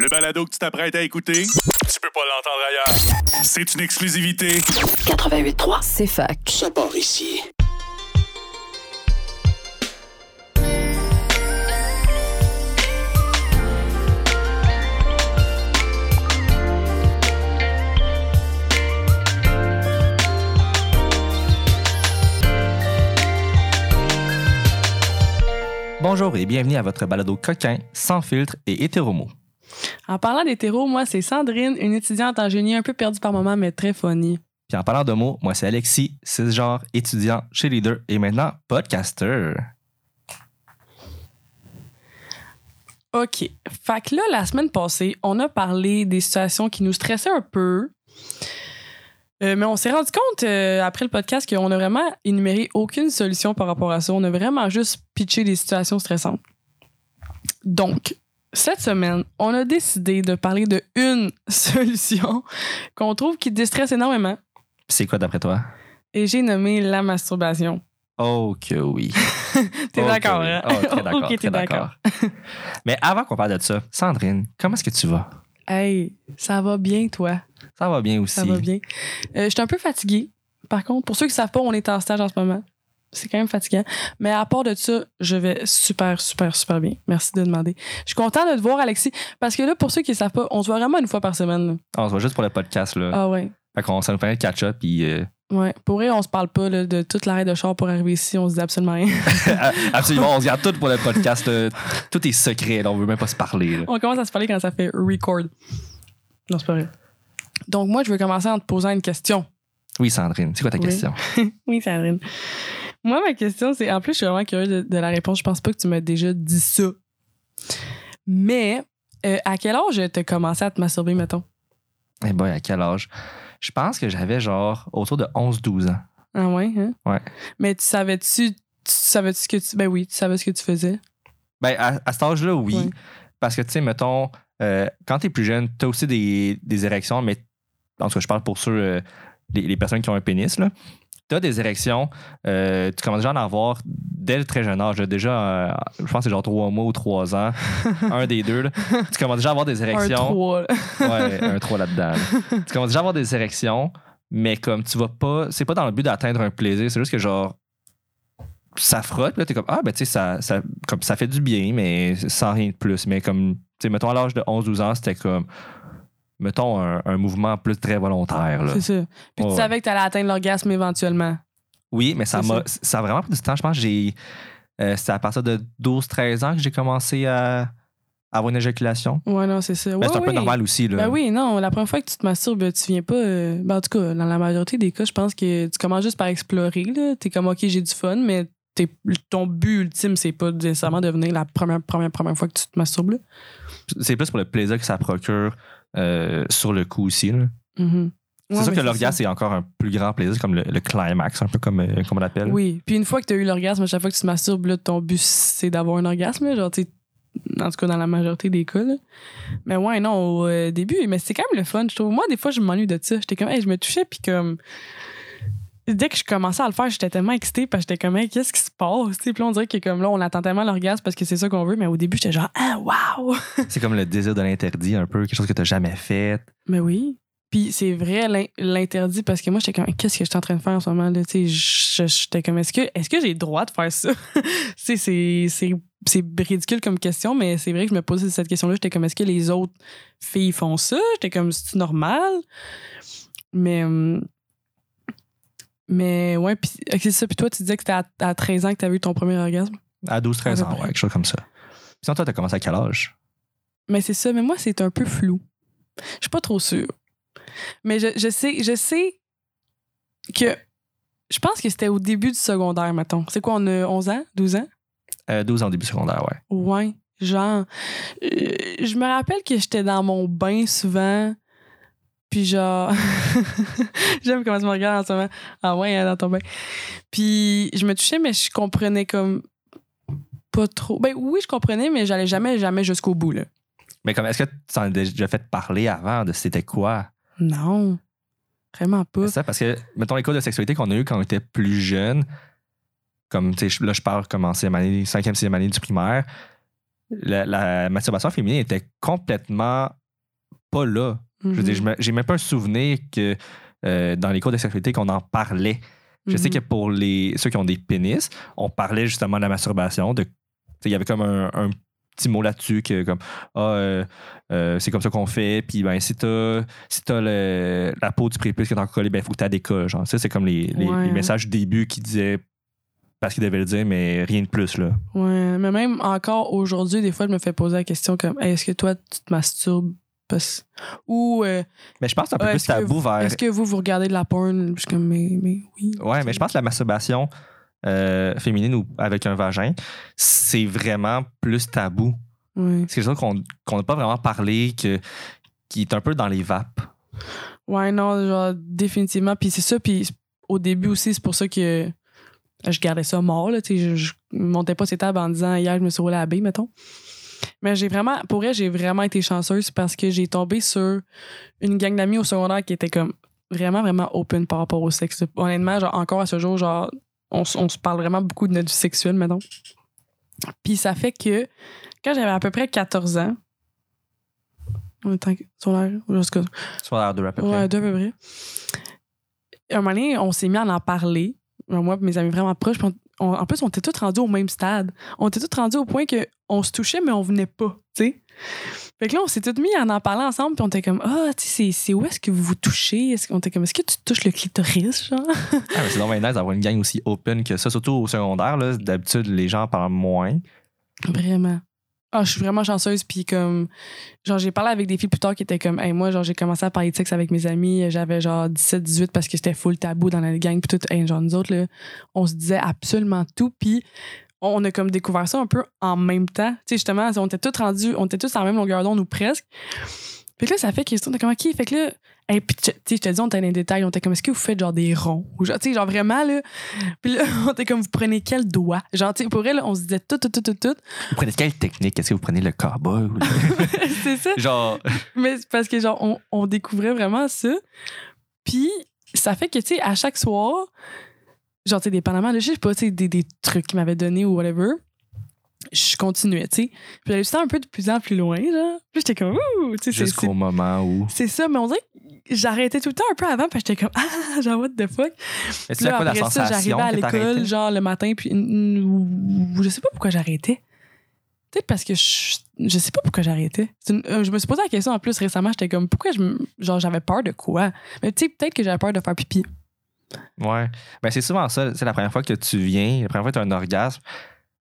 Le balado que tu t'apprêtes à écouter, tu peux pas l'entendre ailleurs. C'est une exclusivité. 88.3. C'est fac. Ça part ici. Bonjour et bienvenue à votre balado coquin, sans filtre et hétéromo. En parlant d'hétéro, moi, c'est Sandrine, une étudiante en génie un peu perdue par moments, mais très funny. Puis en parlant de mots, moi c'est Alexis, cisgenre, étudiant, cheerleader et maintenant podcaster. OK. Fait que là, la semaine passée, on a parlé des situations qui nous stressaient un peu. Euh, mais on s'est rendu compte euh, après le podcast qu'on a vraiment énuméré aucune solution par rapport à ça. On a vraiment juste pitché des situations stressantes. Donc, cette semaine, on a décidé de parler de une solution qu'on trouve qui déstresse énormément. C'est quoi d'après toi? Et j'ai nommé la masturbation. Oh que oui. T'es d'accord, hein? Oh, très d'accord. ok, t'es très d'accord. Mais avant qu'on parle de ça, Sandrine, comment est-ce que tu vas? Hey, ça va bien, toi? Ça va bien aussi. Ça va bien. Euh, je suis un peu fatiguée. Par contre, pour ceux qui ne savent pas, on est en stage en ce moment. C'est quand même fatigant. Mais à part de ça, je vais super, super, super bien. Merci de demander. Je suis content de te voir, Alexis. Parce que là, pour ceux qui ne savent pas, on se voit vraiment une fois par semaine. là. On se voit juste pour le podcast là. Ah ouais. Fait qu'on ça nous permet de catch-up puis euh, Ouais. Pour vrai, on se parle pas là, de toute l'arrêt de char pour arriver ici. On se dit absolument rien. absolument, on se garde tout pour le podcast. là. Tout est secret, là, on veut même pas se parler. là. on commence à se parler quand ça fait record. Non, c'est pas vrai. Donc, moi, je veux commencer en te posant une question. Oui, Sandrine, c'est quoi ta Oui. question? Oui, Sandrine. Moi, ma question, c'est. En plus, je suis vraiment curieuse de, de la réponse. Je pense pas que tu m'as déjà dit ça. Mais, euh, à quel âge t'as commencé à te masturber, mettons? Eh boy, à quel âge? Je pense que j'avais genre autour de 11-12 ans. Ah ouais, hein? Ouais. Mais tu savais-tu. Tu savais-tu ce que tu. Ben oui, tu savais ce que tu faisais. Ben, à, à cet âge-là, oui. Ouais. Parce que, tu sais, mettons, euh, quand t'es plus jeune, t'as aussi des, des érections, mais en tout cas, je parle pour ceux, euh, les, les personnes qui ont un pénis, là. T'as des érections, euh, tu commences déjà à en avoir dès le très jeune âge. là. Déjà, euh, je pense que c'est genre 3 mois ou 3 ans, un des deux. là. Tu commences déjà à avoir des Un érections. 3. Ouais, un 3 là-dedans. là. Tu commences déjà à avoir des érections, mais comme tu vas pas. C'est pas dans le but d'atteindre un plaisir, c'est juste que genre. Ça frotte, puis là, t'es comme, ah, ben, tu sais, ça, ça, comme, ça fait du bien, mais sans rien de plus. Mais comme, tu sais, mettons, à l'âge de 11-12 ans, c'était comme, mettons, un, un mouvement plus très volontaire. C'est ça. Puis Ouais, tu savais que t'allais atteindre l'orgasme éventuellement. Oui, mais ça C'est m'a ça a vraiment pris du temps. Je pense que j'ai. euh, C'était à partir de 12-13 ans que j'ai commencé à avoir une éjaculation. Ouais, non, c'est ça. Mais Ouais, c'est un peu oui. normal aussi. Là. Ben oui, non, la première fois que tu te masturbes, tu viens pas. euh, ben en tout cas, dans la majorité des cas, je pense que tu commences juste par explorer. là. T'es comme, OK, j'ai du fun, mais ton but ultime, c'est pas nécessairement devenir la première, première, première fois que tu te masturbes. C'est plus pour le plaisir que ça procure euh, sur le coup aussi. là. Mhm. C'est Ouais, sûr que l'orgasme est encore un plus grand plaisir, comme le, le climax, un peu comme, euh, comme on l'appelle. Oui, puis une fois que tu as eu l'orgasme, à chaque fois que tu te masturbes, là, ton but, c'est d'avoir un orgasme. Genre, tu en tout cas, dans la majorité des cas. là. Mais ouais, non, au euh, début, mais c'est quand même le fun, je trouve. Moi, des fois, je m'ennuie de ça. J'étais comme, hey, je me touchais, puis comme. Dès que je commençais à le faire, j'étais tellement excitée parce que j'étais comme, hey, qu'est-ce qui se passe? Puis là, on dirait que comme là, on attend tellement l'orgasme parce que c'est ça qu'on veut, mais au début, j'étais genre, ah, waouh! C'est comme le désir de l'interdit, un peu, quelque chose que tu n'as jamais fait. Mais oui. Puis c'est vrai l'in- l'interdit parce que moi j'étais comme qu'est-ce que je suis en train de faire en ce moment là, j'étais comme est-ce que est-ce que j'ai le droit de faire ça? C'est ridicule comme question mais c'est vrai que je me posais cette question là, j'étais comme est-ce que les autres filles font ça? J'étais comme c'est normal? Mais hum, mais ouais, puis c'est ça puis toi tu disais que c'était à, à 13 ans que tu avais eu ton premier orgasme? À 12-13 À peu ans, ouais, quelque chose comme ça. Sinon, toi, tu as commencé à quel âge? Mais c'est ça, mais moi, c'est un peu flou. Je suis pas trop sûre. Mais je, je sais, je sais que. Je pense que c'était au début du secondaire, mettons. C'est quoi, on a 11 ans? 12 ans? Euh, 12 ans au début secondaire, ouais. Ouais. Genre. euh, je me rappelle que j'étais dans mon bain souvent. Puis genre. J'aime comment tu me regardes en ce moment. Ah ouais, hein, dans ton bain. Puis je me touchais, mais je comprenais comme. Pas trop. Ben oui, je comprenais, mais j'allais jamais, jamais jusqu'au bout, là. Mais comme, est-ce que tu t'en as déjà fait parler avant de c'était quoi? Non. Vraiment pas. C'est ça, parce que, mettons, les cours de sexualité qu'on a eu quand on était plus jeune, comme, tu sais, là, je parle comme en sixième année, cinquième, sixième année du primaire, la, la masturbation féminine était complètement pas là. Je veux Mhm. dire, me- j'ai même pas un souvenir que euh, dans les cours de sexualité qu'on en parlait. Je sais Mhm. que pour les, ceux qui ont des pénis, on parlait justement de la masturbation. Il y avait comme un, un petit mot là-dessus que comme ah euh, euh, c'est comme ça qu'on fait puis ben si t'as si t'as le- la peau du prépuce qui est encore collée ben faut que t'as des cas genre ça c'est comme les, les- Ouais. les messages du début qui disaient parce qu'ils devaient le dire mais rien de plus là Ouais, mais même encore aujourd'hui, des fois, je me fais poser la question comme Hey, est-ce que toi, tu te masturbes parce- Ou euh, mais je pense que c'est un peu Ouais, plus tabou vous- vers est-ce que vous, vous regardez de la porn Je suis comme Mais, mais oui. Ouais, mais je pense que la masturbation euh, féminine ou avec un vagin, c'est vraiment plus tabou. C'est quelque chose qu'on n'a pas vraiment parlé, que, qui est un peu dans les vapes. Ouais, non, genre, définitivement. Puis c'est ça. Puis au début aussi, c'est pour ça que je gardais ça mort. Là, je, je montais pas ces tables en disant hier, je me suis roulé à la baie, mettons. Mais j'ai vraiment, pour elle, j'ai vraiment été chanceuse parce que j'ai tombé sur une gang d'amis au secondaire qui était comme vraiment, vraiment open par rapport au sexe. Honnêtement, genre, encore à ce jour, genre, on, on se parle vraiment beaucoup de notre sexuelle, mettons. Puis ça fait que quand j'avais à peu près 14 ans, en tant que secondaire, l'air de à peu près. Ouais, à peu près. À un moment donné, on s'est mis à en parler. Moi et mes amis vraiment proches. on- on- en plus, on était tous rendus au même stade. On était tous rendus au point qu'on se touchait, mais on venait pas, tu sais. Fait que là, on s'est tous mis à en parler ensemble, puis on était comme, ah, tu sais, c'est- où est-ce que vous vous touchez? Est-ce qu'on était comme, est-ce que tu touches le clitoris, genre? Ah, mais c'est nice d'avoir une gang aussi open que ça, surtout au secondaire. là. D'habitude, les gens en parlent moins. Vraiment. Ah, je suis vraiment chanceuse. Puis comme, genre, j'ai parlé avec des filles plus tard qui étaient comme, hey, moi, genre, j'ai commencé à parler de sexe avec mes amis. J'avais genre 17, 18 parce que c'était full tabou dans la gang. Puis tout, hey, genre, nous autres, là, on se disait absolument tout. Puis on a comme découvert ça un peu en même temps. Tu sais, justement, on était tous rendus, on était tous en même longueur d'onde ou presque. Que là, ça fait qu'ils sont comme, OK, fait que là, hey, puis tu sais, je te dis, on était dans les détails, on était comme, est-ce que vous faites genre des ronds? Ou genre, tu sais, genre vraiment, là. Puis là, on était comme, vous prenez quel doigt? Genre, tu sais, pour elle, on se disait tout, tout, tout, tout, tout. Vous prenez quelle technique? Est-ce que vous prenez le cowboy? le- c'est ça. Genre, Mais c'est parce que, genre, on, on découvrait vraiment ça. Puis, ça fait que, tu sais, à chaque soir, genre, tu sais, dépendamment, de, je sais pas, tu sais, des, des trucs qu'ils m'avaient donné ou whatever, je continuais, tu sais. Puis, j'allais tout temps un peu de plus en plus loin, genre. Puis, j'étais comme, ouh, tu sais, c'est- jusqu'au moment où? c'est ça. Mais on dirait que j'arrêtais tout le temps un peu avant, puis j'étais comme, ah, genre, what the fuck? Puis c'est là, quoi la après ça, j'arrivais à l'école, genre, le matin, puis je sais pas pourquoi j'arrêtais. Peut-être parce que je, je sais pas pourquoi j'arrêtais. Une- euh, Je me suis posé la question en plus récemment, j'étais comme, pourquoi je, genre, j'avais peur de quoi? Mais tu sais, peut-être que j'avais peur de faire pipi. Ouais. Ben, c'est souvent ça. C'est la première fois que tu viens, la première fois que tu as un orgasme.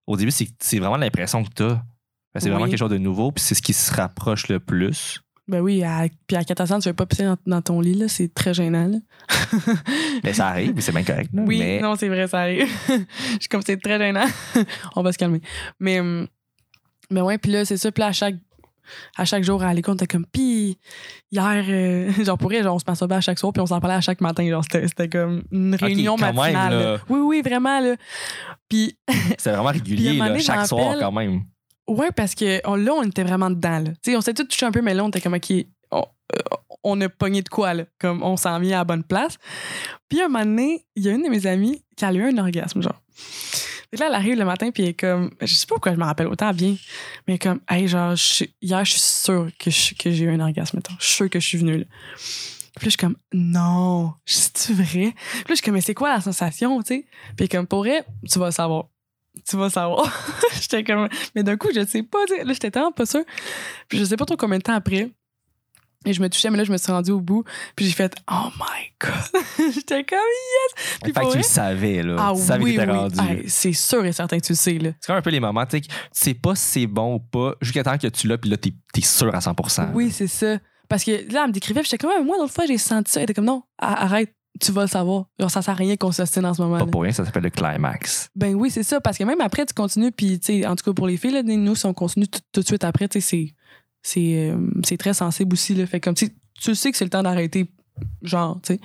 Au début, c'est vraiment l'impression que tu as. c'est vraiment quelque chose de nouveau, puis c'est ce qui se rapproche le plus. Ben oui, à, puis à 14 ans, tu veux pas pisser dans, dans ton lit, là, c'est très gênant, là. Mais ça arrive, c'est bien correct. là. Oui, mais non, c'est vrai, ça arrive. je suis comme, c'est très gênant. on va se calmer. Mais, hum, mais ouais, puis là, c'est ça. Puis là, à chaque, à chaque jour à l'école, on était comme, puis hier, euh, genre pour genre, on se masturbait à chaque soir, puis on s'en parlait à chaque matin. Genre, c'était, c'était comme une réunion matinale. là. Oui, oui, vraiment, là. Puis, c'est vraiment régulier, là, chaque soir quand même. ouais, parce que on- là, on était vraiment dedans, là. Tu sais, on s'est tous touché un peu, mais là, on était comme, OK, on, euh, on a pogné de quoi, là. Comme, on s'en vient à la bonne place. Puis, un moment donné, il y a une de mes amies qui a eu un orgasme, genre. Que là, elle arrive le matin, puis elle est comme, je sais pas pourquoi je me rappelle autant bien, mais elle comme, hey, genre, je suis- hier, je suis sûre que, que j'ai eu un orgasme, mettons. Je suis sûre que je suis venue, là. Puis là, je suis comme, non, c'est-tu vrai? Puis là, je suis comme, mais c'est quoi la sensation, tu sais? Puis comme, pour vrai, tu vas savoir. Tu vas savoir. j'étais comme, mais d'un coup, je sais pas, tu sais. Là, j'étais tellement pas sûre. Puis je sais pas trop combien de temps après. Et je me touchais, mais là, je me suis rendue au bout. Puis j'ai fait, oh my God. j'étais comme, yes. Puis Fait que tu le savais, là. ah tu savais oui, que t'étais oui. rendu. C'est sûr et certain que tu le sais, là. C'est comme un peu les moments, tu sais, que tu sais pas si c'est bon ou pas, jusqu'à temps que tu l'as, puis là, t'es es sûr à 100% Oui, c'est ça. Parce que là, elle me décrivait, puis j'étais comme, moi, l'autre fois, j'ai senti ça. Elle était comme, non, arrête, tu vas le savoir. Genre, ça sert à rien qu'on s'ostine en ce moment. Pas là. pour rien, ça s'appelle le climax. Ben oui, c'est ça. Parce que même après, tu continues, puis, tu sais, en tout cas, pour les filles, là, nous, si on continue tout, tout de suite après, tu sais, c'est- c'est euh, c'est très sensible aussi, là. Fait comme, tu sais, tu sais que c'est le temps d'arrêter, genre, tu sais.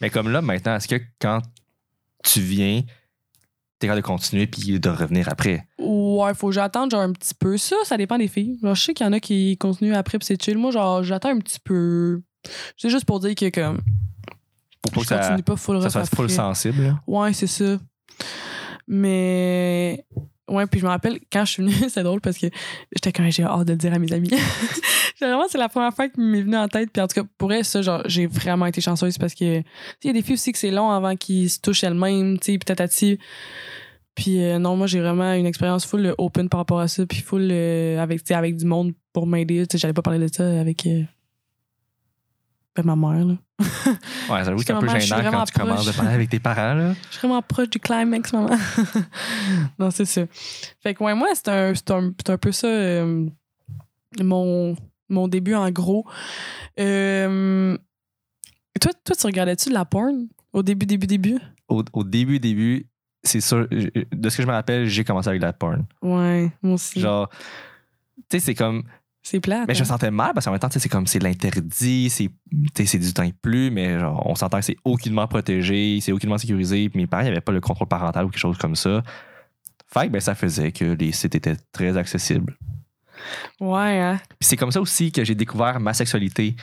Mais comme là, maintenant, est-ce que quand tu viens, t'es capable de continuer puis de revenir après? Ouais, faut que j'attende, genre, un petit peu. Ça, ça dépend des filles. Genre, je sais qu'il y en a qui continuent après, puis c'est chill. Moi, genre, j'attends un petit peu. C'est juste pour dire que, comme, Pour pas que ça, continue pas full ça soit full sensible. là. Ouais, c'est ça. Mais Ouais, puis je me rappelle, quand je suis venue, c'est drôle parce que j'étais quand j'ai hâte de le dire à mes amis. vraiment, c'est la première fois qui m'est venue en tête. Puis en tout cas, pour elle, ça, genre, j'ai vraiment été chanceuse parce que, il y a des filles aussi que c'est long avant qu'ils se touchent elles-mêmes, tu sais, à Puis euh, non, moi, j'ai vraiment une expérience full euh, open par rapport à ça. Puis full euh, avec, avec du monde pour m'aider. Tu sais, j'allais pas parler de ça avec ben, ma mère, là. Ouais, j'avoue c'est un peu gênant quand tu commences de parler avec tes parents. Là. Je suis vraiment proche du climax, maman. non, c'est ça. Fait que, ouais, moi, c'est un, c'est un, c'est un peu ça, euh, mon, mon début en gros. Euh, toi, toi, tu regardais-tu de la porn au début, début, début? Au, au début, début, c'est sûr, de ce que je me rappelle, j'ai commencé avec la porn. Ouais, moi aussi. Genre, tu sais, c'est comme. C'est. Mais je me hein? sentais mal parce qu'en même temps, c'est comme c'est l'interdit, c'est du temps et plus, mais genre, on s'entend que c'est aucunement protégé, c'est aucunement sécurisé. Puis mes parents n'avaient pas le contrôle parental ou quelque chose comme ça. Fait que ben, ça faisait que les sites étaient très accessibles. Ouais, hein? Puis c'est comme ça aussi que j'ai découvert ma sexualité.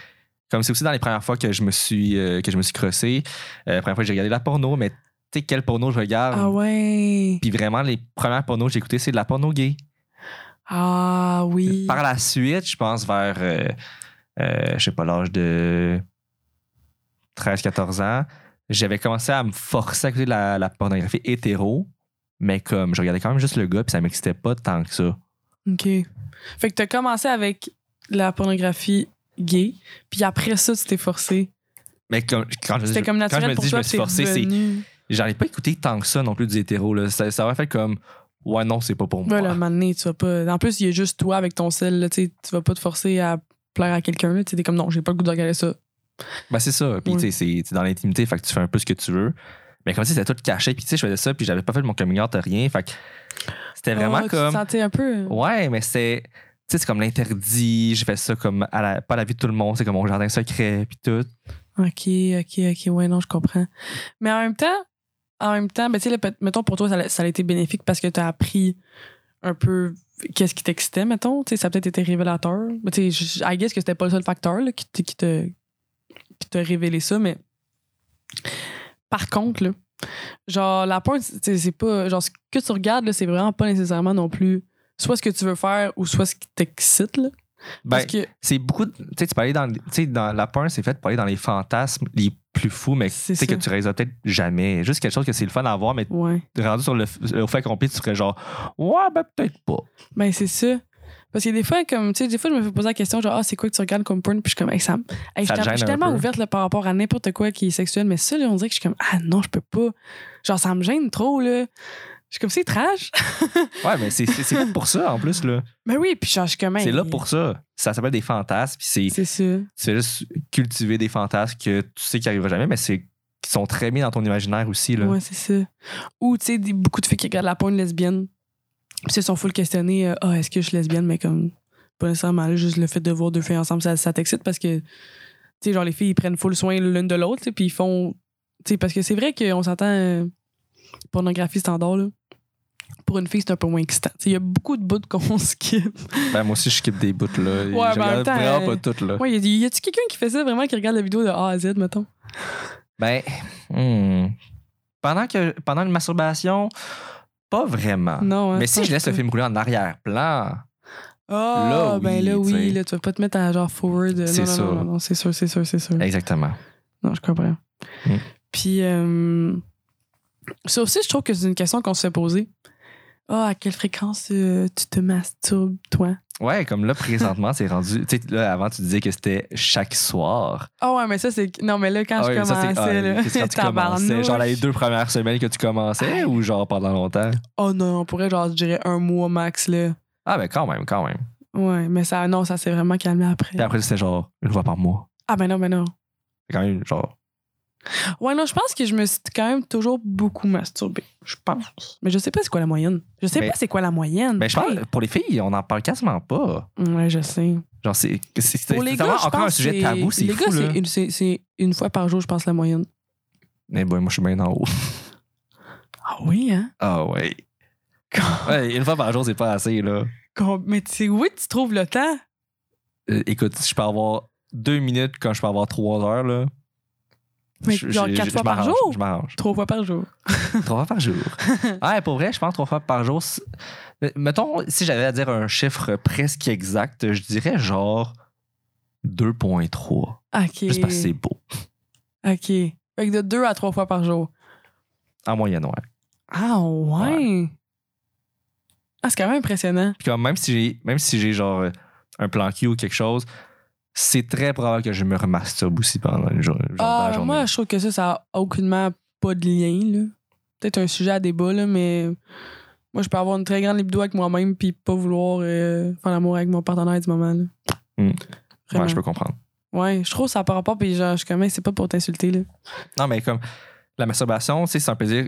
Comme c'est aussi dans les premières fois que je me suis euh, que je me suis crossé, euh, la première fois que j'ai regardé la porno, mais tu sais quel porno je regarde? Ah ouais. Puis vraiment les premières pornos que j'ai écoutées, c'est de la porno gay. Ah oui. Par la suite, je pense vers euh, euh, je sais pas l'âge de 13-14 ans, j'avais commencé à me forcer à écouter de la, la pornographie hétéro, mais comme je regardais quand même juste le gars, puis ça m'excitait pas tant que ça. OK. Fait que t'as commencé avec la pornographie gay, puis après ça, tu t'es forcé. Mais comme, quand je, C'était comme quand je me dis je me suis forcé, c'est j'en ai pas écouté tant que ça non plus du hétéro. Là. Ça, ça aurait fait comme Ouais, non, c'est pas pour moi. Voilà, un moment donné, tu vas pas. En plus, il y a juste toi avec ton sel, là, tu vas pas te forcer à plaire à quelqu'un, tu t'es comme non, j'ai pas le goût de regarder ça. Ben, c'est ça. Puis, Ouais. tu sais, c'est dans l'intimité, fait que tu fais un peu ce que tu veux. Mais comme si c'était tout caché, puis tu sais, je faisais ça, puis j'avais pas fait mon coming out, rien. Fait que c'était vraiment Ah, Tu te comme. sentais un peu. Ouais, mais c'est. Tu sais, c'est comme l'interdit. J'ai fait ça comme à la, pas à la vue de tout le monde. C'est comme mon jardin secret, puis tout. Ok, ok, ok, ouais, non, je comprends. Mais en même temps, en même temps, ben, tu sais, là, mettons, pour toi, ça, a- ça a été bénéfique parce que t'as appris un peu qu'est-ce qui t'excitait, mettons. Tu sais, ça a peut-être été révélateur. Tu sais, I guess que c'était pas le seul facteur là, qui, qui te qui t'a révélé ça, mais par contre, là, genre, la tu sais, c'est pas. Genre, ce que tu regardes, là, c'est vraiment pas nécessairement non plus soit ce que tu veux faire ou soit ce qui t'excite, là. Ben, que c'est beaucoup. Tu sais, tu peux aller dans. Tu sais, dans la porn, c'est fait pour aller dans les fantasmes les plus fous, mais C'est que ça. tu réaliseras peut-être jamais. Juste quelque chose que c'est le fun à voir, mais Ouais. rendu sur le, au fait accompli, tu serais genre, ouais, ben peut-être pas. Ben, c'est ça. Parce que des fois, comme, tu sais, des fois, je me fais poser la question, genre, ah, c'est quoi que tu regardes comme porn? Puis je suis comme, hey, Sam, hey, je Ça suis je tellement peu. ouverte là, par rapport à n'importe quoi qui est sexuel, mais ça, là, on dirait que je suis comme, ah non, je peux pas. Genre, ça me gêne trop, là. Je suis comme, c'est trash. Ouais, mais c'est c'est- c'est fait pour ça en plus, là. Mais oui, puis suis comme, hey, C'est là pour ça. Ça s'appelle des fantasmes, puis c'est. C'est fais juste cultiver des fantasmes que tu sais qui n'arriveront jamais, mais c'est qui sont très bien dans ton imaginaire aussi. Là. Ouais, c'est ça. Ou, tu sais, beaucoup de filles qui regardent la porn lesbienne, puis elles sont full questionnées, euh, ah, est-ce que je suis lesbienne? Mais comme, pas nécessairement, là, juste le fait de voir deux filles ensemble, ça, ça t'excite parce que, tu sais, genre, les filles, ils prennent full soin l'une de l'autre, puis ils font. Tu sais, parce que c'est vrai qu'on s'entend euh, pornographie standard, là. Pour une fille, c'est un peu moins excitant. Il y a beaucoup de bouts qu'on skip. Ben, moi aussi, je skip des bouts. Là. Ouais, je mais en même regarde temps, vraiment euh, pas toutes. Là. Ouais, y a- y a-tu quelqu'un qui fait ça vraiment, qui regarde la vidéo de A à Z, mettons? Ben, hmm. pendant, que, pendant une masturbation, pas vraiment. Non, hein, mais si je laisse le film rouler en arrière-plan, Ah, Là, ben oui, là, oui, là, tu vas pas te mettre à genre forward. Non, C'est ça. non, non, non, c'est sûr, c'est sûr, c'est sûr. exactement. Non, je comprends. Mm. Puis, euh, ça aussi, je trouve que c'est une question qu'on se fait poser. Ah, à quelle fréquence euh, tu te masturbes, toi? Ouais, comme là, présentement, c'est rendu. Tu sais, là, avant, tu disais que c'était chaque soir. Ah ouais, mais ça, c'est... Non, mais là, quand Ah je ouais, ça, commençais, ah, là, que quand tu commençais? Genre les deux premières semaines que tu commençais ou genre pendant longtemps? Oh non, on pourrait, genre, je dirais un mois max, là. Ah, ben quand même, quand même. Ouais, mais ça, non, ça s'est vraiment calmé après. Puis après, c'était genre une fois par mois. Ah ben non, ben non. C'est quand même genre. Ouais, non, je pense que je me suis quand même toujours beaucoup masturbée. Je pense. Mais je sais pas c'est quoi la moyenne. Je sais Mais- pas c'est quoi la moyenne. Ben, je pense, pour les filles, on n'en parle quasiment pas. Ouais, je sais. Genre, c'est encore un sujet tabou, c'est Les fou, gars, là. c'est une, une fois par jour, je pense, la moyenne. Eh ben, moi, je suis bien en haut. Ah oui, hein? Ah, ouais. Ouais, une fois par jour, c'est pas assez, là. Mais tu sais, où tu trouves le temps? Euh, écoute, je peux avoir deux minutes quand je peux avoir trois heures, là. Mais Je- genre quatre fois par jour? Je m'arrange. Trois fois par jour. Trois fois par jour. ouais, pour vrai, je pense trois fois par jour. Mettons, si j'avais à dire un chiffre presque exact, je dirais genre 2.3. OK. Juste parce que c'est beau. OK. Fait que de deux à trois fois par jour. En moyenne, ouais. Ah, ouais. Ah, c'est quand même impressionnant. Puis comme même si j'ai même si j'ai genre un plan Q ou quelque chose, c'est très probable que je me remasturbe aussi pendant une journée. Ah, journée. moi, je trouve que ça, ça a aucunement pas de lien, là. Peut-être un sujet à débat, là, mais moi, je peux avoir une très grande libido avec moi-même puis pas vouloir euh, faire l'amour avec mon partenaire du moment, là. Hmm. Ouais, je peux comprendre. Ouais, je trouve que ça n'a pas rapport, puis genre, je suis comme, c'est pas pour t'insulter, là. Non, mais comme la masturbation, c'est un plaisir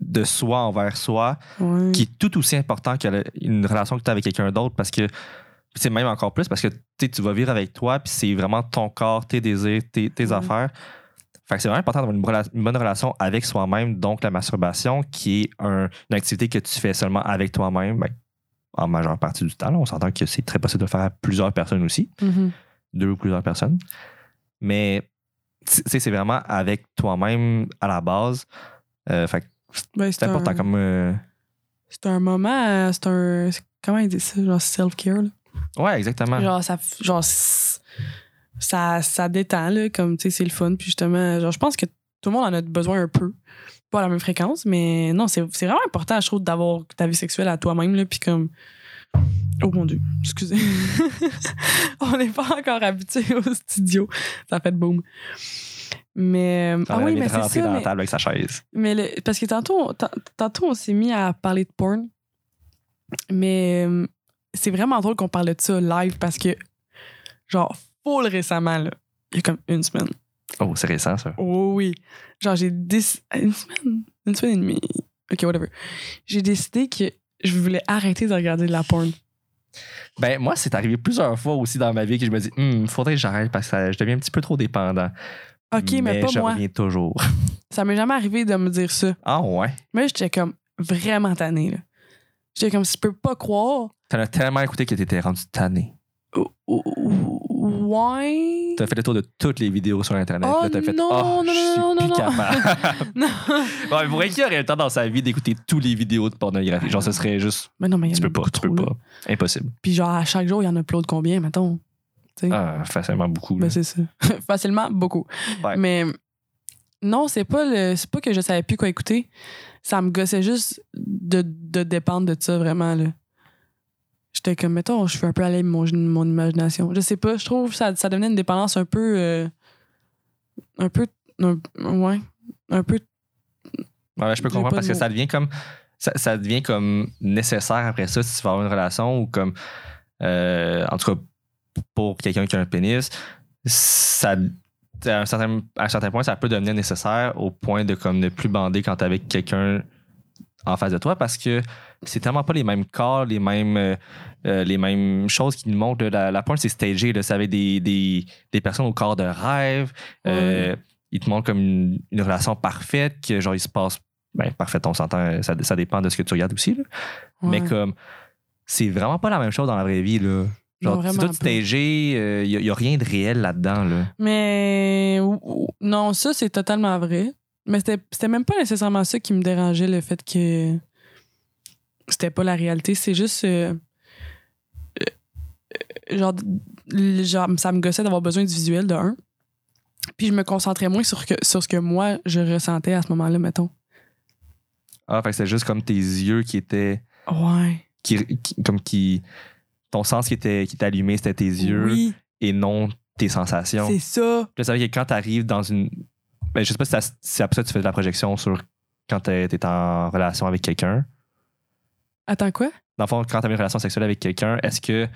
de soi envers soi Ouais. qui est tout aussi important que le- une relation que tu as avec quelqu'un d'autre parce que c'est même encore plus parce que tu vas vivre avec toi puis c'est vraiment ton corps, tes désirs, tes, tes Ouais. affaires. Fait que c'est vraiment important d'avoir une, bonne relation avec soi-même, donc la masturbation qui est un- une activité que tu fais seulement avec toi-même, ben, en majeure partie du temps. là, on s'entend que c'est très possible de le faire à plusieurs personnes aussi, Mhm. deux ou plusieurs personnes. Mais c'est vraiment avec toi-même à la base. Euh, fait que Ben, c'est important un, comme. euh, C'est un moment, euh, c'est un. Comment il dit ça? Genre self-care, là? Ouais, exactement. Genre, ça, genre, ça, ça détend, là, comme, tu sais, c'est le fun. Puis justement, genre, je pense que tout le monde en a besoin un peu. Pas à la même fréquence, mais non, c'est vraiment important, je trouve, d'avoir ta vie sexuelle à toi-même, là, puis comme... Oh mon Dieu, excusez. On n'est pas encore habitué au studio. Ça fait de boom. Mais... On ah oui, mais c'est ça, dans la mais, table avec sa chaise. mais le- parce que tantôt, ta- tantôt on s'est mis à parler de porn. Mais euh, c'est vraiment drôle qu'on parle de ça live parce que, genre, full récemment, là, il y a comme une semaine. Oh, c'est récent, ça. Oh oui. Genre, j'ai décidé. Une semaine? Une semaine et demie. Ok, whatever. J'ai décidé que je voulais arrêter de regarder de la porn. Ben, moi, c'est arrivé plusieurs fois aussi dans ma vie que je me dis, il faudrait que j'arrête parce que je deviens un petit peu trop dépendant. Ok, mais, pas je moi. reviens toujours. Ça m'est jamais arrivé de me dire ça. Ah, ouais? Mais j'étais comme vraiment tannée, là. J'étais comme, je peux pas croire. T'en as tellement écouté que t'étais rendu tanné. Ou- ou- ou- Ouais. T'as fait le tour de toutes les vidéos sur Internet. Oh là, t'as fait, non, oh, non, je suis non, non, plus non. capable. Non. ouais, mais pour qui aurait le temps dans sa vie d'écouter toutes les vidéos de pornographie? Genre, ce serait juste. Mais non, mais il y Tu a peux pas, tu peux là. pas. Impossible. Puis genre, à chaque jour, il y en upload combien, mettons? Ah, facilement beaucoup. Ben, c'est ça. Facilement, beaucoup. Ouais. Mais non, c'est pas le c'est pas que je savais plus quoi écouter. Ça me gossait juste de, de dépendre de ça, vraiment. là. J'étais comme, mettons, je fais un peu aller mon, mon imagination. Je sais pas, je trouve que ça, ça devenait une dépendance un peu. euh, un peu. un- ouais. Un peu. Ouais, je peux comprendre parce que ça devient comme ça, ça devient comme nécessaire après ça si tu vas avoir une relation ou comme euh, en tout cas pour quelqu'un qui a un pénis, ça à un certain, à un certain point, ça peut devenir nécessaire au point de comme ne plus bander quand t'es avec quelqu'un en face de toi parce que c'est tellement pas les mêmes corps, les mêmes, euh, euh, les mêmes choses qui nous montrent. La, la porn, c'est stagé. Là, c'est avec des, des, des personnes au corps de rêve. Euh, ils te montrent comme une, une relation parfaite, que genre il se passe. Ben, parfaite, on s'entend, ça, ça dépend de ce que tu regardes aussi. là. Mais comme, c'est vraiment pas la même chose dans la vraie vie. Là. Genre, c'est tout stagé, il n'y a, rien de réel là-dedans. Là. Mais non, ça, c'est totalement vrai. Mais c'était c'était même pas nécessairement ça qui me dérangeait, le fait que c'était pas la réalité. C'est juste. euh, euh, genre, ça me gossait d'avoir besoin du visuel, de un. Puis je me concentrais moins sur, que, sur ce que moi, je ressentais à ce moment-là, mettons. Ah, fait que c'était juste comme tes yeux qui étaient. Ouais. Qui, qui- comme qui. Ton sens qui était, qui était allumé, c'était tes yeux Oui, et non tes sensations. c'est ça. Veut dire que quand tu arrives dans une. Ben, je sais pas si, ça- si après ça tu fais de la projection sur quand tu es en relation avec quelqu'un. Attends, quoi? Dans le fond, quand tu avais une relation sexuelle avec quelqu'un, est-ce que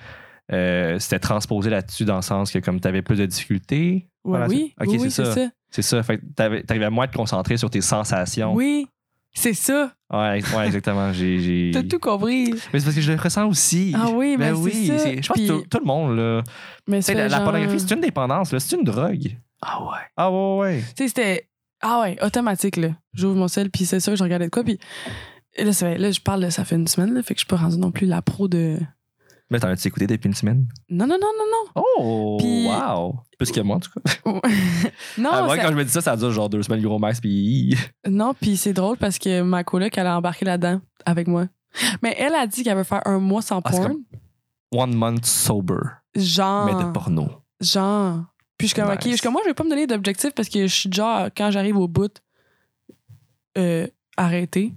euh, c'était transposé là-dessus dans le sens que comme tu avais plus de difficultés? Ouais, oui, oui, c'est oui, c'est ça. C'est ça. Fait que t'avais- t'arrivais à moins te concentrer sur tes sensations. Oui, c'est ça. Ouais, ouais, exactement. J'ai. T'as tout compris. Mais c'est parce que je le ressens aussi. Ah oui, mais Ben c'est oui, ça. Je pense Puis- que tout, le monde, là. Mais ça la, pornographie, c'est une dépendance, là. C'est une drogue. Ah ouais. Ah ouais, ouais. Tu sais, c'était. Ah ouais, automatique, là. J'ouvre mon sel, puis c'est sûr, je regardais de quoi, puis. et Là, ça là, je parle, de- ça fait une semaine, là, fait que je suis pas rendue non plus la pro de. Mais t'en as-tu écouté depuis une semaine? Non, non, non, non, Oh, Puis- wow! Plus que moi, en tout cas. non. non, Ah, moi, ça- quand je me dis ça, ça dure genre deux semaines gros max, puis. non, puis c'est drôle parce que ma coloc, elle a embarqué là-dedans avec moi. Mais elle a dit qu'elle veut faire un mois sans Ah, porn. comme- One month sober, Genre. mais de porno. Genre. Puis je suis comme, Nice. OK, je suis comme, moi, je vais pas me donner d'objectif parce que je suis genre, quand j'arrive au bout, euh, arrêter.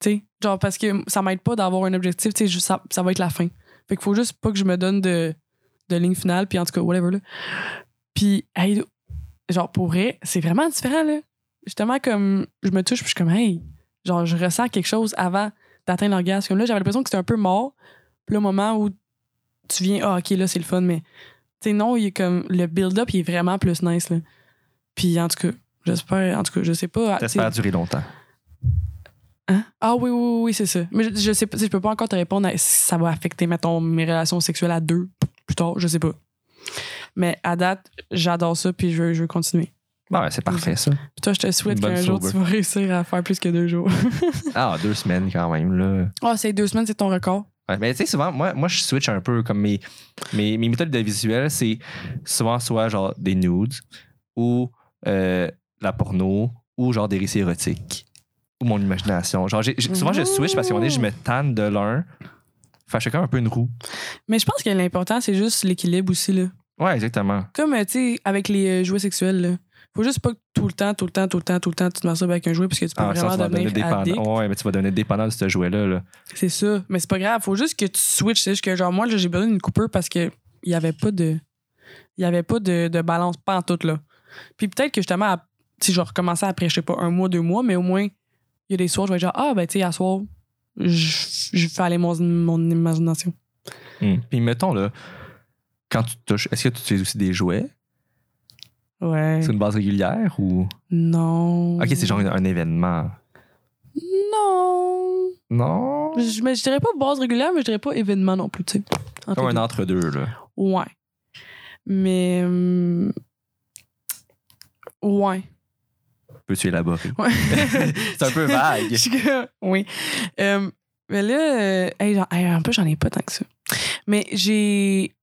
Tu sais, genre, parce que ça m'aide pas d'avoir un objectif, tu sais, juste ça, ça va être la fin. Fait qu'il faut juste pas que je me donne de, de ligne finale, puis en tout cas, whatever, là. Puis, hey, genre, pour vrai, c'est vraiment différent, là. Justement, comme, je me touche, puis je suis comme, hey, genre, je ressens quelque chose avant d'atteindre l'orgasme. Comme là, j'avais l'impression que c'était un peu mort. Puis le moment où tu viens, ah, ok, là, c'est le fun, mais tu sais, non, il est comme, le build-up, il est vraiment plus nice, là. Puis en tout cas, j'espère, en tout cas, je sais pas. tu sais- T'espères durer longtemps. Hein? Ah oui, oui, oui, c'est ça. Mais je, je sais pas, je peux pas encore te répondre à si ça va affecter, mettons, mes relations sexuelles à deux plus tard, je sais pas. Mais à date, j'adore ça, puis je veux, je veux continuer. Ouais, c'est parfait, ça. Puis toi, je te souhaite qu'un jour, tu vas réussir à faire plus que deux jours. Ah, deux semaines quand même, là. Ah, c'est deux semaines, c'est ton record. Ouais, mais tu sais, souvent, moi, moi, je switch un peu comme mes, mes, mes méthodes de visuel, c'est souvent soit genre des nudes ou euh, la porno ou genre des récits érotiques ou mon imagination. Genre, j'ai- j'ai- souvent, je switch parce moment donné, je me tanne de l'un. Fait que comme un peu une roue. Mais je pense que l'important, c'est juste l'équilibre aussi, là. Ouais, exactement. Comme, euh, tu sais, avec les euh, jouets sexuels, là. Faut juste pas que tout le temps, tout le temps, tout le temps, tout le temps, tu te masturbes avec un jouet parce que tu peux Ah, vraiment tu vas devenir devenir dépendant. addict. Ouais, mais tu vas devenir dépendant de ce jouet-là. Là. C'est ça. Mais c'est pas grave. Faut juste que tu switches. C'est juste que, genre, moi, là, j'ai besoin d'une coupeur parce que il y avait pas de. Il y avait pas de, de balance, pas en tout, là. Puis peut-être que justement, à- si je recommencer après, je sais pas, un mois, deux mois, mais au moins, il y a des soirs, je vais être genre, ah, ben, tu sais, à soir, je, je fais aller mon, mon imagination. Hmm. Puis mettons, là, quand tu touches, est-ce que tu utilises aussi des jouets? Ouais. C'est une base régulière ou? Non. Ok, c'est genre un, un événement. Non. Non? Je, mais je dirais pas base régulière, mais je dirais pas événement non plus, tu sais. Entre Comme un deux. entre-deux, là. Ouais. Mais. hum, Ouais. Peux-tu élaborer? Ouais. c'est un peu vague. Je suis comme, oui. Euh, mais là, euh, hey, j'en- hey, en plus, j'en ai pas tant que ça. Mais j'ai.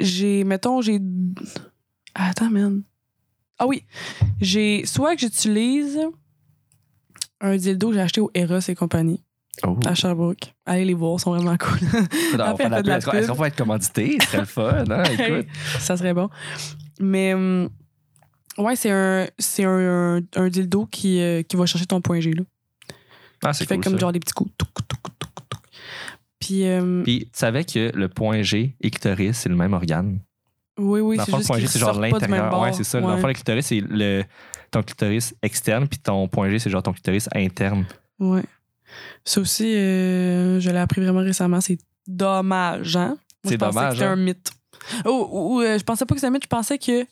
J'ai. Mettons, j'ai. Attends, man. Ah oui. J'ai. Soit que j'utilise un dildo que j'ai acheté au Eros et compagnie Oh. à Sherbrooke. Allez les voir, ils sont vraiment cool. On va Après, la la pub. Est-ce qu'on va être commandité? Ce serait le fun, hein? Écoute. ça serait bon. Mais. hum, Ouais, c'est un, c'est un, un, un dildo qui, euh, qui va chercher ton point G. Là. Ah, Qui c'est fait comme ça. genre des petits coups. Touc, touc, touc, touc. Puis, euh, Puis, tu savais que le point G et clitoris, c'est le même organe? oui, oui, Dans le c'est fond, le juste point G, qu'ils c'est genre sortent pas du même l'intérieur. bord. Ouais, c'est ça. Dans le Ouais. fond, le clitoris, c'est le, ton clitoris externe, puis ton point G, c'est genre ton clitoris interne. Ouais. Ça aussi, euh, je l'ai appris vraiment récemment. C'est dommage, hein? Moi, C'est je pensais dommage, que c'était hein? un mythe. Oh, ou- ou, euh, je pensais pas que c'était un mythe, je pensais que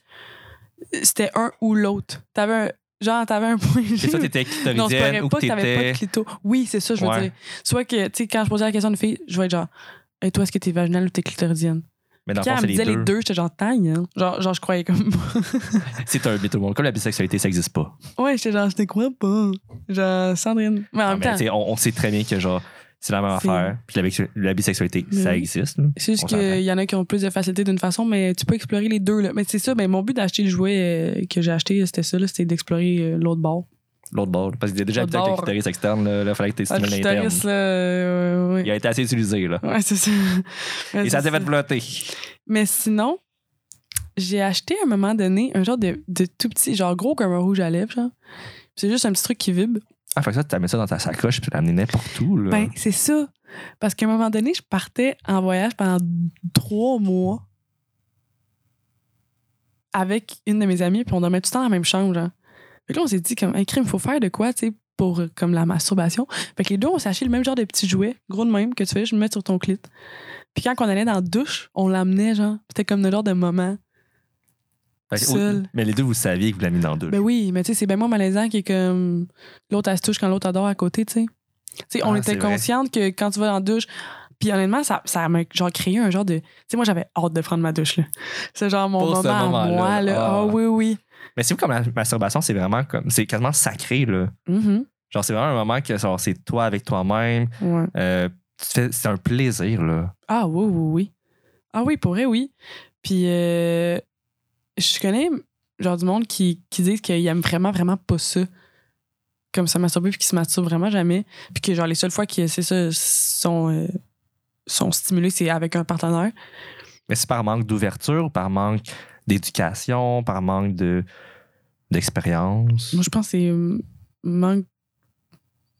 c'était un ou l'autre. T'avais un. Genre, t'avais un point toi, t'étais Non, c'est pas ou pas que t'avais pas de clito. Oui, c'est ça, je veux Ouais. dire. Soit que, tu sais, quand je posais la question à une fille, je vais être genre, et toi, est-ce que t'es vaginale ou t'es clitoridienne? Mais dans le Quand fond, elle c'est me disait les deux. deux, j'étais genre, taille, hein? Genre, genre, je croyais comme. C'est un mythe, le. Comme la bisexualité, ça n'existe pas. ouais, j'étais genre, je te crois pas. Genre, Sandrine. Mais en Non, même temps, on sait très bien que genre, c'est la même affaire. Puis la, la bisexualité, ça existe. c'est juste qu'il y en a qui ont plus de facilité d'une façon, mais tu peux explorer les deux, là. Mais c'est ça, mais mon but d'acheter le jouet euh, que j'ai acheté, c'était ça, c'était d'explorer euh, l'autre bord. L'autre bord. Parce qu'il a déjà habité avec le clitoris externe. Là, il fallait que tu Ah, l'interne. euh. Il a été assez utilisé. Là. Ouais, c'est ça. Et ça s'est fait flotter. Mais sinon, j'ai acheté à un moment donné un genre de, de tout petit, genre gros comme un rouge à lèvres, genre. C'est juste un petit truc qui vibre. Ah, fait que ça, tu mis ça dans ta sacoche puis tu amené n'importe où. Là. Ben, c'est ça. Parce qu'à un moment donné, je partais en voyage pendant trois mois avec une de mes amies, puis on dormait tout le temps dans la même chambre, genre. Fait que là, on s'est dit, comme, un crime, faut faire de quoi, tu sais, pour comme la masturbation. Fait que les deux, on s'est acheté le même genre de petit jouet, gros de même, que tu fais juste mettre sur ton clit. Puis quand on allait dans la douche, on l'amenait, genre. C'était comme notre genre de moment. Seul. Mais les deux, vous saviez que vous l'avez mis dans deux. Ben oui, mais tu sais, c'est bien moins malaisant qui est comme l'autre, elle se touche quand l'autre adore à côté, tu sais. Tu sais, on Ah, était vrai. consciente que quand tu vas dans la douche, puis honnêtement, ça, ça m'a genre créé un genre de. Tu sais, moi, j'avais hâte de prendre ma douche, là. C'est genre mon Pour ce moment à moi, là. ah. Ah oui, oui. Mais c'est vous comme la masturbation, c'est vraiment comme. C'est quasiment sacré, là. Mhm. Genre, c'est vraiment un moment que genre, c'est toi avec toi-même. Ouais. Euh, tu te fais- c'est un plaisir, là. Ah oui, oui, oui. Ah oui, pour vrai, oui. Puis euh, je connais genre du monde qui, qui disent qu'ils aiment vraiment, vraiment pas ça. Comme ça masturber puis qui se masturbent vraiment jamais. Puis que genre les seules fois qu'ils c'est ça, sont, euh, sont stimulés, c'est avec un partenaire. Mais c'est par manque d'ouverture, par manque d'éducation, par manque de d'expérience? Moi, je pense que c'est euh, manque.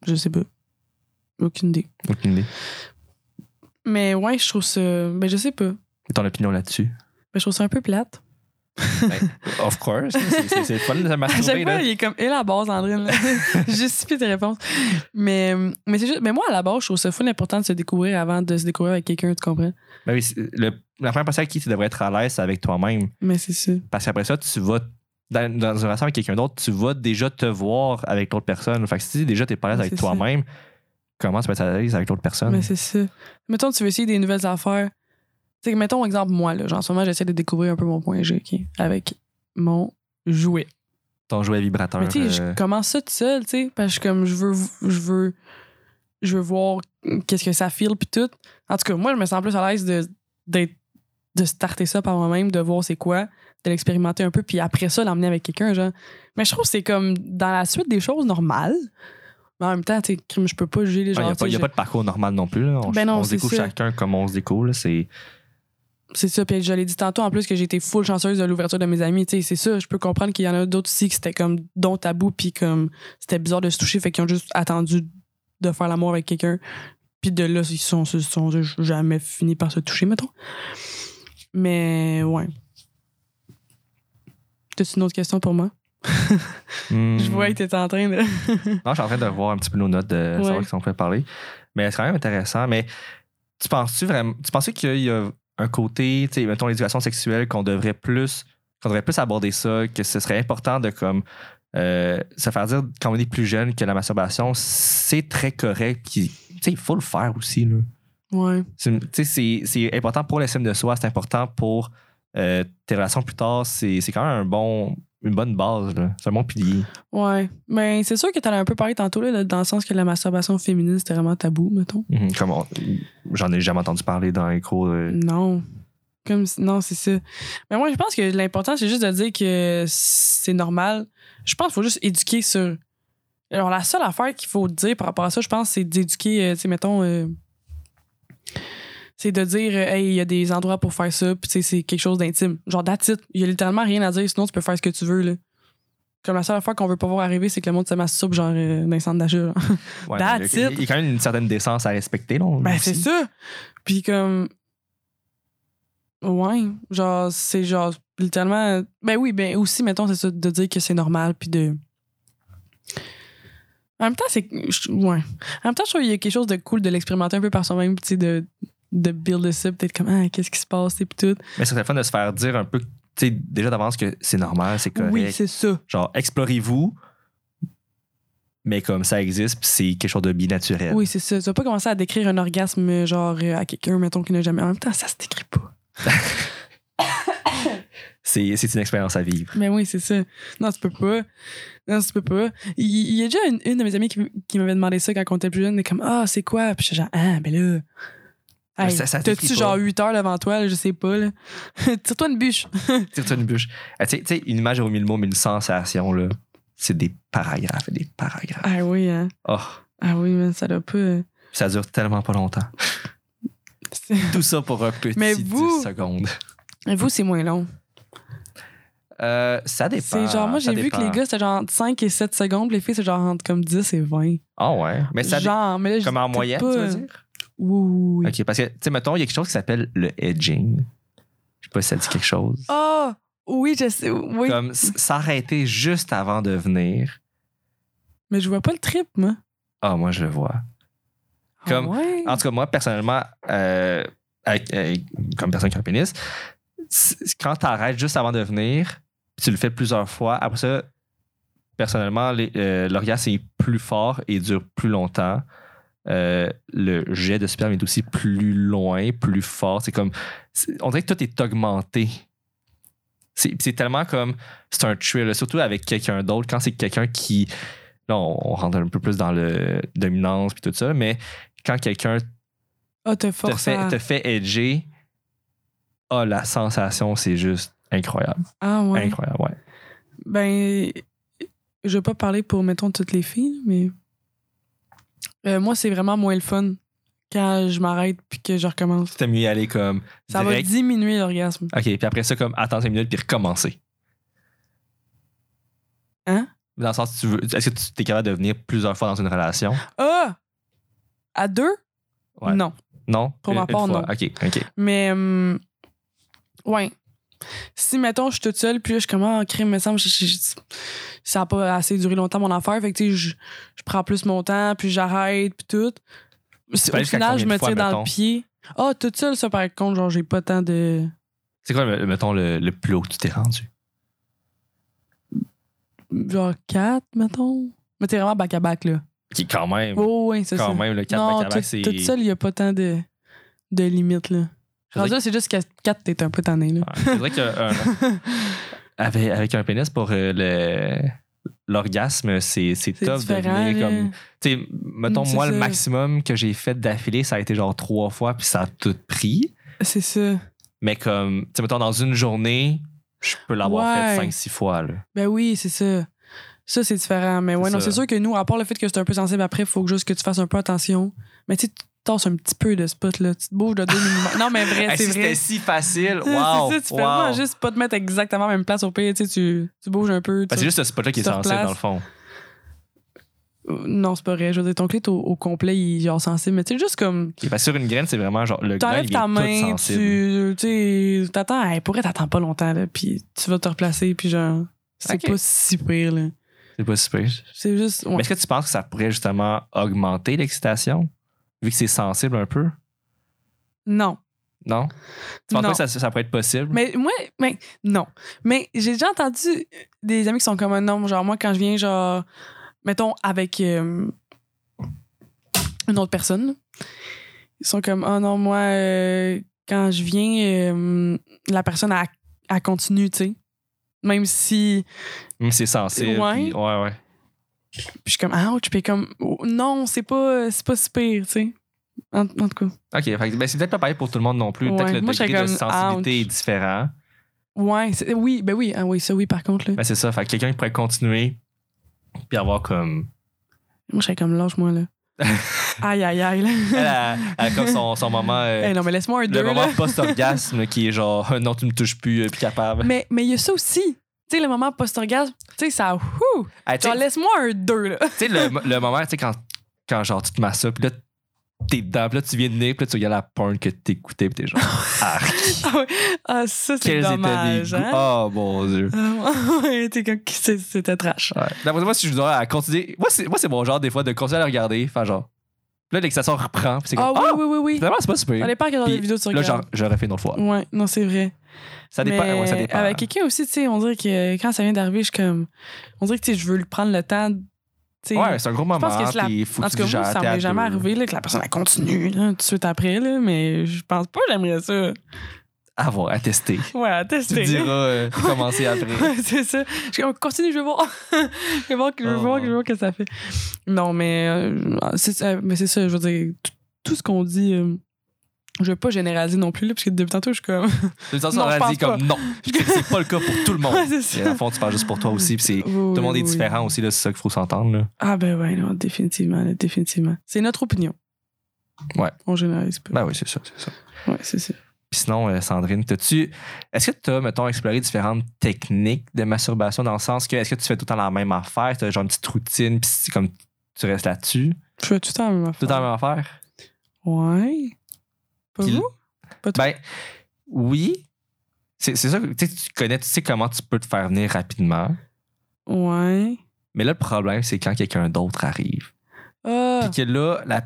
Je sais pas. Aucune idée. Aucune idée. Mais ouais, je trouve ça. Ben, je sais pas. Et ton opinion là-dessus? Ben, je trouve ça un peu plate. Of course. C'est- fun de se À chaque masturber, fois, là. il est comme, et la base, Andrine. Justifie tes réponses. Mais, mais c'est juste, mais moi, à la base, je trouve ça fun important de se découvrir avant de se découvrir avec quelqu'un, tu comprends? Ben oui, le- la première personne avec qui tu devrais être à l'aise, c'est avec toi-même. Mais c'est ça. Parce qu'après ça, tu vas dans, dans une relation avec quelqu'un d'autre, tu vas déjà te voir avec l'autre personne. Fait que si déjà t'es pas à l'aise avec toi-même, comment tu vas être à l'aise avec l'autre personne? Mais c'est ça. Mettons, tu veux essayer des nouvelles affaires. Tu sais, mettons, exemple, moi, là. Genre, en ce moment, j'essaie de découvrir un peu mon point G, OK? Avec mon jouet. Ton jouet vibrateur. Mais tu sais, euh, je commence ça tout seul, tu sais, parce que comme je veux, je veux, je veux voir qu'est-ce que ça file puis tout. En tout cas, moi, je me sens plus à l'aise de, d'être- de starter ça par moi-même, de voir c'est quoi, de l'expérimenter un peu, puis après ça, l'emmener avec quelqu'un, genre. Mais je trouve que c'est comme dans la suite des choses normales. Mais en même temps, tu sais, je peux pas juger les Il gens. n'y a, pas- y a pas de parcours normal non plus. là. On, Ben non, on se c'est découvre ça. chacun comme on se découvre. là. C'est C'est ça, puis je l'ai dit tantôt en plus que été full chanceuse de l'ouverture de mes amis, tu sais, c'est ça, je peux comprendre qu'il y en a d'autres aussi que c'était comme don tabou puis comme c'était bizarre de se toucher, fait qu'ils ont juste attendu de faire l'amour avec quelqu'un. Puis de là, ils sont, se sont jamais fini par se toucher, mettons. Mais ouais. T'as-tu une autre question pour moi? Hmm. Je vois que t'es en train de. Non, je suis en train de voir un petit peu nos notes de Ouais. savoir si on peut parler. Mais c'est quand même intéressant. Mais tu penses-tu vraiment. Tu penses qu'il y a un côté, tu sais, mettons l'éducation sexuelle, qu'on devrait plus. qu'on devrait plus aborder ça, que ce serait important de comme. euh, se faire dire quand on est plus jeune que la masturbation, c'est très correct. Tu sais, il faut le faire aussi. Là. Ouais. C'est- important pour l'estime de soi, c'est important pour euh, tes relations plus tard. C'est c'est quand même un bon, une bonne base. là. C'est un bon pilier. Ouais. Mais c'est sûr que as un peu parlé tantôt, là, dans le sens que la masturbation féminine, c'était vraiment tabou, mettons. Comme on- J'en ai jamais entendu parler dans les cours. euh, Non. Comme non, c'est ça. Mais moi, je pense que l'important, c'est juste de dire que c'est normal. Je pense qu'il faut juste éduquer sur. Alors, la seule affaire qu'il faut dire par rapport à ça, je pense, c'est d'éduquer, euh, tu sais, mettons. euh, c'est de dire, euh, hey, il y a des endroits pour faire ça, puis c'est quelque chose d'intime. Genre, it. Il y a littéralement rien à dire, sinon tu peux faire ce que tu veux, là. Comme la seule affaire qu'on veut pas voir arriver, c'est que le monde se masturbe, genre, euh, dans les centres d'achat. Ouais, il y a-. Il y a quand même une certaine décence à respecter. Là, Ben, c'est ça. Puis comme. Ouais, genre, c'est genre, littéralement. Ben oui, ben aussi, mettons, c'est ça, de dire que c'est normal, puis de. En même temps, c'est. Ouais. En même temps, je trouve qu'il y a quelque chose de cool de l'expérimenter un peu par soi-même, puis tu sais, de, de build ça, peut-être comme, ah, qu'est-ce qui se passe, et puis tout. Mais ce serait fun de se faire dire un peu, tu sais, déjà d'avance que c'est normal, c'est correct. Oui, c'est ça. Genre, explorez-vous, mais comme ça existe, puis c'est quelque chose de bien naturel. Oui, c'est ça. Tu vas pas commencer à décrire un orgasme, genre, euh, à quelqu'un, mettons, qui n'a jamais. En même temps, ça se décrit pas. C'est c'est une expérience à vivre. Mais oui, c'est ça. Non, tu peux pas. Non, tu peux pas. Il, il y a déjà une, une de mes amies qui, qui m'avait demandé ça quand on était plus jeune. Elle est comme, ah, c'est quoi? Puis j'étais genre, ah, ben là. Mais Hey, ça- ça se T'as-tu genre pas. 8 heures devant toi, là, je sais pas, là? Tire-toi une bûche. Tire-toi une bûche. Ah, Tu sais- une image au mille mots, mais une sensation, là, c'est des paragraphes et des paragraphes. ah oui, hein? Oh, Ah oui, mais ça doit pas. euh, ça dure tellement pas longtemps. c'est- Tout ça pour un petit Mais vous- 10 secondes. Mais vous, c'est moins long. Euh, ça dépend. C'est genre, moi, j'ai vu que les gars, c'était genre entre 5 et 7 secondes. Les filles, c'est genre entre comme 10 et 20. Ah ouais. Mais ça genre, mais là, Comme en moyenne, pas, tu euh, veux dire? Oui, oui, oui. OK, parce que, tu sais, mettons, il y a quelque chose qui s'appelle le edging. Je sais pas si ça dit quelque chose. Ah, oui, je sais. Oui. Comme s'arrêter juste avant de venir. Mais je vois pas le trip, moi. Ah, moi, je le vois. Ah Comme- ouais? En tout cas, moi, personnellement, euh, avec- avec- comme personne qui a un pénis, quand tu arrêtes juste avant de venir, tu le fais plusieurs fois, après ça, personnellement, euh, l'orgasme est plus fort et dure plus longtemps. Euh, le jet de sperme est aussi plus loin, plus fort. C'est comme. On dirait que tout est augmenté. C'est tellement comme. C'est un thrill, surtout avec quelqu'un d'autre. Quand c'est quelqu'un qui. Là, on, on rentre un peu plus dans le dominance puis tout ça, mais quand quelqu'un Ah, te te force fait, à... te fait edger. Ah, la sensation, c'est juste incroyable. Ah, ouais. Incroyable, ouais. Ben, je vais pas parler pour, mettons, toutes les filles, mais euh, moi, c'est vraiment moins le fun quand je m'arrête puis que je recommence. C'était mieux y aller comme Ça va diminuer l'orgasme. OK, puis après ça, comme attendre 5 minutes puis recommencer. Hein? Dans le sens, tu veux, est-ce que tu es capable de venir plusieurs fois dans une relation? Ah! À deux? Ouais. Non. Non? Pour Une- ma une part, non. OK, OK. Mais, hum, ouais. Si, mettons, je suis toute seule, puis là, je commence à crime, me semble, je- je- je- ça n'a pas assez duré longtemps mon affaire. Fait que, tu sais, je, je prends plus mon temps, puis j'arrête, puis tout. Au final, je me tire dans mettons? le pied. Ah, toute seule, ça, par contre, genre, j'ai pas tant de. C'est quoi, mettons, le, le plus haut que tu t'es rendu? Genre quatre, mettons. Mais t'es vraiment back-à-back, là. Qui, quand même, Oh, ouais, c'est ça. quand même, le 4 non, back à back, c'est. toute seule, il n'y a pas tant de, de limites, là. C'est juste qu'à 4, t'es un peu tanné, là. Je dirais qu'un- avec, avec un pénis pour euh, le l'orgasme, c'est c'est C'est tough de venir comme. Tu sais, mettons, c'est moi, le maximum que j'ai fait d'affilée, ça a été genre trois fois, puis ça a tout pris. C'est ça. Mais comme, tu sais, mettons, dans une journée, je peux l'avoir Ouais. fait cinq, six fois, là. Ben oui, c'est ça. Ça, c'est différent. Mais ouais, C'est non, ça. c'est sûr que nous, à part le fait que c'est un peu sensible après, il faut juste que tu fasses un peu attention. Mais tu sais, tu tasses un petit peu de spot, là. Tu te bouges de deux minimum. Non, mais vrai, Hey, c'est si vrai. c'était si facile, C'est wow! ça, tu wow. vraiment juste pas te mettre exactement à la même place au pays. Tu, sais, tu, tu bouges un peu. Ben, c'est juste ce spot-là qui est sensible, dans le fond. Euh, Non, c'est pas vrai. Je veux dire, ton clit au, au complet, il est genre sensible. Mais tu sais, juste comme. Sur une graine, c'est vraiment genre le grain, il ta est tout main, sensible. tu. Tu sais, t'attends. Hey, pour t'attends pas longtemps, là. Puis tu vas te replacer, puis genre. C'est pas si pire, là. C'est pas super. C'est juste. ouais. Mais est-ce que tu penses que ça pourrait justement augmenter l'excitation? Vu que c'est sensible un peu? Non. Non? Tu penses pas que ça, ça pourrait être possible? Mais moi, mais non. Mais j'ai déjà entendu des amis qui sont comme un non. Genre, moi, quand je viens, genre, mettons, avec euh, une autre personne, ils sont comme, oh non, moi, euh, quand je viens, euh, la personne, elle, elle continue, tu sais. Même si. C'est sensible. Ouais. puis- ouais, ouais. Puis je suis comme, ouch, puis comme, oh, non, c'est pas, c'est pas si pire, tu sais. En, en tout cas. OK. fait ben, c'est peut-être pas pareil pour tout le monde non plus. Peut-être Ouais, que le moi, de sensibilité ouch. est différent. Ouais, c'est- oui, ben oui, ah oui, ça oui, par contre, là. Ben, c'est ça. Fait que quelqu'un qui pourrait continuer puis avoir comme... Moi, je serais comme, lâche-moi, là. aïe, aïe, aïe, là. Elle a, elle a comme son, son moment... euh, Eh non, mais laisse-moi un le deux, moment là. post-orgasme qui est genre « Non, tu me touches plus, euh, plus capable. Mais mais il y a ça aussi. Tu sais, le moment post-orgasme, tu sais, ça. Ouh, Hey, genre, laisse-moi un deux, là. Tu sais, le, le moment, tu sais, quand, quand genre, tu te masturbes, puis là, t'es dedans, puis là, tu viens de venir, puis là, tu regardes la porn que t'écoutais, puis t'es genre, ah, Ah. Ah, ça, c'est dommage. Hein? Oh, mon Dieu. Ah, C'était trash. Ouais. D'après moi, si je dois à continuer, moi, c'est, moi, c'est mon genre, des fois, de continuer à le regarder, enfin, genre, puis là, l'excitation reprend, puis c'est Ah, comme, oui, ah, oui, oui, oui. finalement, c'est pas super. Ça dépend regarder Puis des vidéos sur Là, Instagram. genre, j'aurais fait une autre fois. Ouais, non, c'est vrai. Ça dépend, Mais ouais, ça dépend. Avec quelqu'un aussi, tu sais, on dirait que quand ça vient d'arriver, je suis comme. On dirait que, tu sais, je veux lui prendre le temps. tu sais. Ouais, c'est un gros moment, pense que c'est la- puis faut En que tout tu cas, moi, gères ça m'est jamais arrivé là, que la personne elle continue là, tout de suite après, là, mais je pense pas que j'aimerais ça. À voir, à tester. Ouais, à Tu tester. te diras euh, commencer après. Ouais, c'est ça. Je continue, je vais voir. je vais voir, je vais Oh. voir, je vais voir que ça fait. Non, mais euh, c'est euh, mais c'est ça, je veux dire, tout, ce qu'on dit, euh, je veux pas généraliser non plus, là, parce que depuis tantôt, je suis comme. Tu sur je la pense dit comme non. C'est pas le cas pour tout le monde. Ouais, c'est à fond, tu parles juste pour toi aussi, puis c'est. Oui, Tout le monde oui, est oui. différent aussi, là, c'est ça qu'il faut s'entendre. là. Ah, ben ouais, non, définitivement, là, définitivement. C'est notre opinion. Ouais. On généralise pas. Ben oui, c'est ça, c'est ça. Ouais, c'est ça. Puis sinon, euh, Sandrine, t'as-tu. Est-ce que tu as, mettons, exploré différentes techniques de masturbation dans le sens que est-ce que tu fais tout le temps la même affaire? Tu as genre une petite routine, puis comme tu restes là-dessus? Je fais tout le temps la même affaire. Tout le temps la même affaire? Ouais. Pas vous? Pas? Ben, oui. C'est c'est ça que tu connais, tu sais comment tu peux te faire venir rapidement. Ouais. Mais là, le problème, c'est quand quelqu'un d'autre arrive. Ah, Puis que là, la,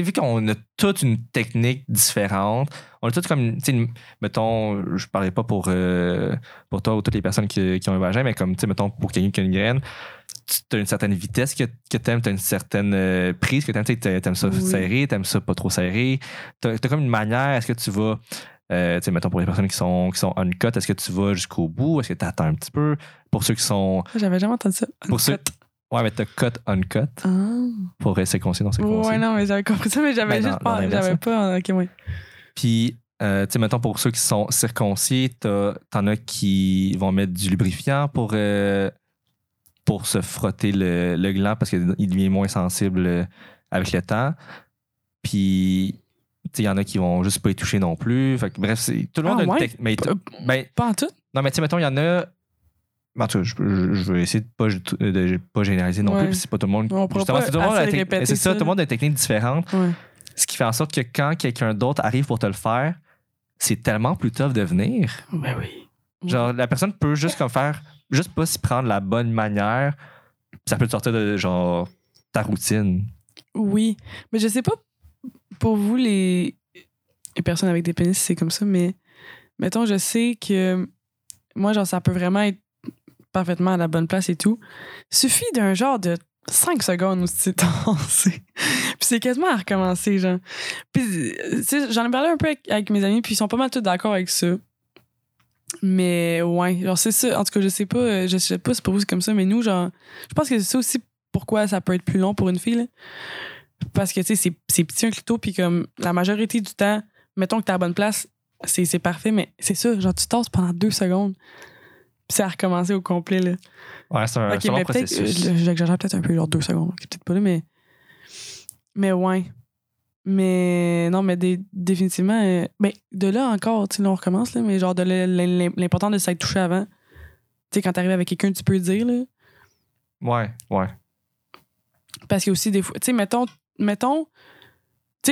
sais, vu qu'on a toute une technique différente, on a toute comme, tu sais, mettons, je parlais pas pour, euh, pour toi ou toutes les personnes qui, qui ont un vagin, mais comme, tu sais, mettons, pour quelqu'un qui a une graine, tu as une certaine vitesse que, que tu aimes, tu as une certaine euh, prise que tu aimes, tu sais, t'aimes ça Oui. serré, tu aimes ça pas trop serré. Tu as, comme une manière, est-ce que tu vas, euh, tu sais, mettons, pour les personnes qui sont, qui sont uncut, est-ce que tu vas jusqu'au bout, est-ce que tu attends un petit peu? Pour ceux qui sont j'avais jamais entendu ça. pour ceux, Ouais, mais t'as cut, uncut Ah. pour rester circoncis, non circoncis. Ouais, non, mais j'avais compris ça, mais j'avais juste dans- pas. dans J'avais hein. pas. Ok, ouais. Puis, euh, tu sais, mettons, pour ceux qui sont circoncis, t'en as qui vont mettre du lubrifiant pour, euh, pour se frotter le, le gland parce qu'il devient moins sensible euh, avec le temps. Puis, tu sais, il y en a qui vont juste pas y toucher non plus. Fait que, bref, c'est- tout le monde Ah, a une ouais? technique. Ben, Pas en tout? non, mais tu sais, mettons, il y en a. En tout cas, je, je- je vais essayer de pas, de pas généraliser non Ouais. plus, c'est pas tout le monde. On Justement, c'est tout le monde a c'est ça, ça, tout le monde a une technique différente. Ouais. Ce qui fait en sorte que quand quelqu'un d'autre arrive pour te le faire, c'est tellement plus tough de venir. Ben oui. Genre, la personne peut juste comme faire, juste pas s'y prendre la bonne manière. Ça peut te sortir de genre ta routine. Oui. Mais je sais pas pour vous, les, les personnes avec des pénis, c'est comme ça, mais mettons, je sais que moi, genre, ça peut vraiment être parfaitement à la bonne place et tout. Suffit d'un genre de 5 secondes où c'est tassé. puis c'est quasiment à recommencer, genre. Puis, euh, tu j'en ai parlé un peu avec, mes amis, puis ils sont pas mal tous d'accord avec ça. Mais ouais, genre, c'est ça. En tout cas, je sais pas, euh, je sais pas si pour vous comme ça, mais nous, genre, je pense que c'est ça aussi pourquoi ça peut être plus long pour une fille. Parce que, tu sais, c'est- petit un clito, puis comme la majorité du temps, mettons que t'es à la bonne place, c'est parfait, mais c'est ça, genre, tu tasses pendant deux secondes, c'est à recommencer au complet, là. Ouais, c'est un, ok, c'est un long mais peut-être, processus. euh, j'exagère peut-être un peu, genre deux secondes, peut-être pas là, mais. Mais ouais. Mais non, mais définitivement, euh, ben, de là encore, tu sais, là, on recommence, là, mais genre, de l'important de s'être touché avant. Tu sais, quand t'arrives avec quelqu'un, tu peux le dire, là. Ouais, ouais. Parce qu'il y a aussi des fois, tu sais, mettons, mettons,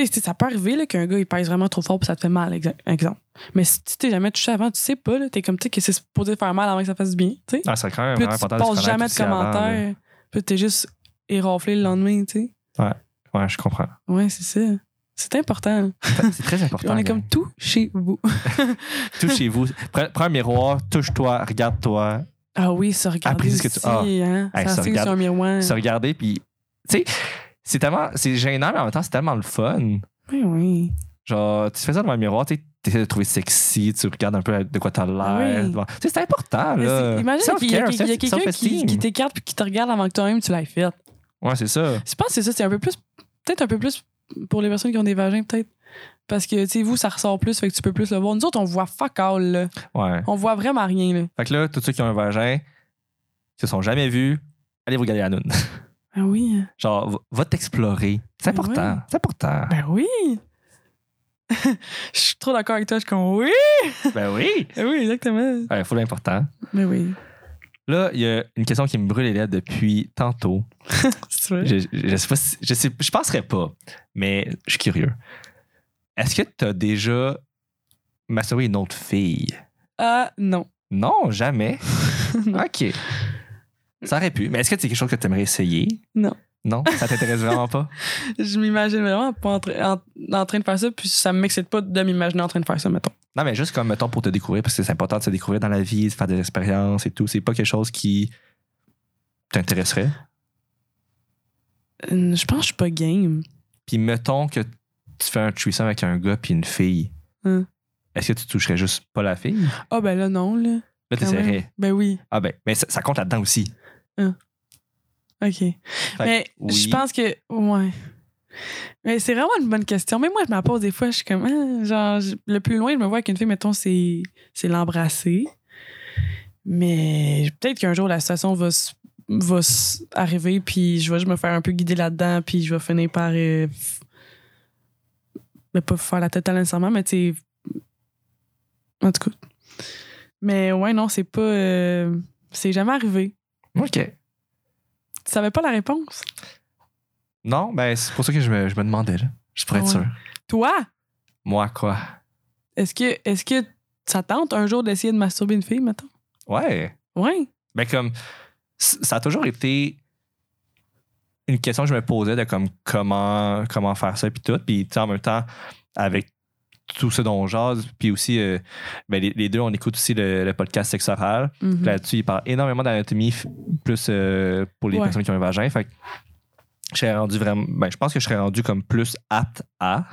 tu sais, ça peut arriver qu'un gars il pèse vraiment trop fort puis ça te fait mal, exemple. Mais si tu t'es jamais touché avant, tu sais pas, t'es comme, tu sais, que c'est supposé faire mal avant que ça fasse bien, tu sais. Ah, Puis là, tu passes jamais de avant, commentaires. Puis t'es juste éraflé le lendemain, tu sais. Ouais, je comprends. Ouais, c'est ça. C'est important. C'est très important. On est comme tout chez vous. Tout chez vous. Prends, prends un miroir, touche-toi, regarde-toi, Ah oui, se regarder Après, c'est ce que tu- aussi, ah. hein. Hey, ça se regarde- un miroir. se regarder, puis. Tu sais, c'est tellement. C'est gênant, mais en même temps, c'est tellement le fun. Oui, oui. Genre, tu fais ça devant le miroir, tu essaies de trouver sexy, tu regardes un peu de quoi t'as l'air. Oui. Tu sais, c'est important, Mais là. Imagine qu'il y a, a quelqu'un qui t'écarte puis qui te regarde avant que toi-même tu l'aies fait. Ouais, c'est ça. Je pense que c'est ça, c'est un peu plus. Peut-être un peu plus pour les personnes qui ont des vagins, peut-être. Parce que, tu sais, vous, ça ressort plus, fait que tu peux plus le voir. Nous autres, on voit fuck all, là. Ouais. On voit vraiment rien, là. Fait que là, tous ceux qui ont un vagin, qui se sont jamais vus, allez vous regarder la noune. Ah oui. Genre, va- va t'explorer. C'est Ben important. C'est important. Ben oui. Je suis trop d'accord avec toi. Je suis comme oui. ben oui. Ben oui, exactement. Il faut l'important. Ben oui. Là, il y a une question qui me brûle les lèvres depuis tantôt. C'est vrai. Je, je, je sais pas si, je sais, je penserais pas, mais je suis curieux. Est-ce que tu as déjà masturbé une autre fille? Ah non. Non, jamais? Non. OK. Ça aurait pu. Mais est-ce que c'est quelque chose que tu aimerais essayer? Non. Non? Ça t'intéresse vraiment pas? Je m'imagine vraiment pas en, tra- en- en train de faire ça, puis ça m'excite pas de m'imaginer en train de faire ça, mettons. Non, mais juste comme, mettons, pour te découvrir, parce que c'est important de se découvrir dans la vie, de faire des expériences et tout. C'est pas quelque chose qui t'intéresserait? Euh, Je pense que je suis pas game. Puis mettons que tu fais un threesome avec un gars puis une fille. Hum. Est-ce que tu toucherais juste pas la fille? Ah ben là, non, là. Là, t'essaierais. Ben oui. Ah ben, mais ça, ça compte là-dedans aussi. OK. Fait Mais oui. je pense que. Ouais. Mais c'est vraiment une bonne question. Mais moi, je me la pose des fois, je suis comme. ah, genre, je- le plus loin, je me vois avec une fille, mettons, c'est l'embrasser. Mais peut-être qu'un jour, la situation va, va arriver, puis je vais juste me faire un peu guider là-dedans, puis je vais finir par. euh, ben, pas faire la totale nécessairement, mais tu sais. En tout cas. Mais ouais, non, c'est pas. euh, c'est jamais arrivé. OK. Tu savais pas la réponse? Non, ben c'est pour ça que je me, je me demandais, là. Juste pour être Ouais. sûr. Toi? Moi, quoi? Est-ce que, est-ce que ça tente un jour d'essayer de masturber une fille, mettons? Ouais. Ouais. Ben comme, c- ça a toujours été une question que je me posais de comme comment, comment faire ça puis tout. Puis tu sais, en même temps, avec tout ce dont on jase, puis aussi, euh, ben, les, les deux, on écoute aussi le, le podcast Sexe oral. Mhm. Là-dessus, il parle énormément d'anatomie, plus euh, pour les Ouais. personnes qui ont un vagin. Fait que je serais rendu vraiment. Ben, je pense que je serais rendu comme plus apte à,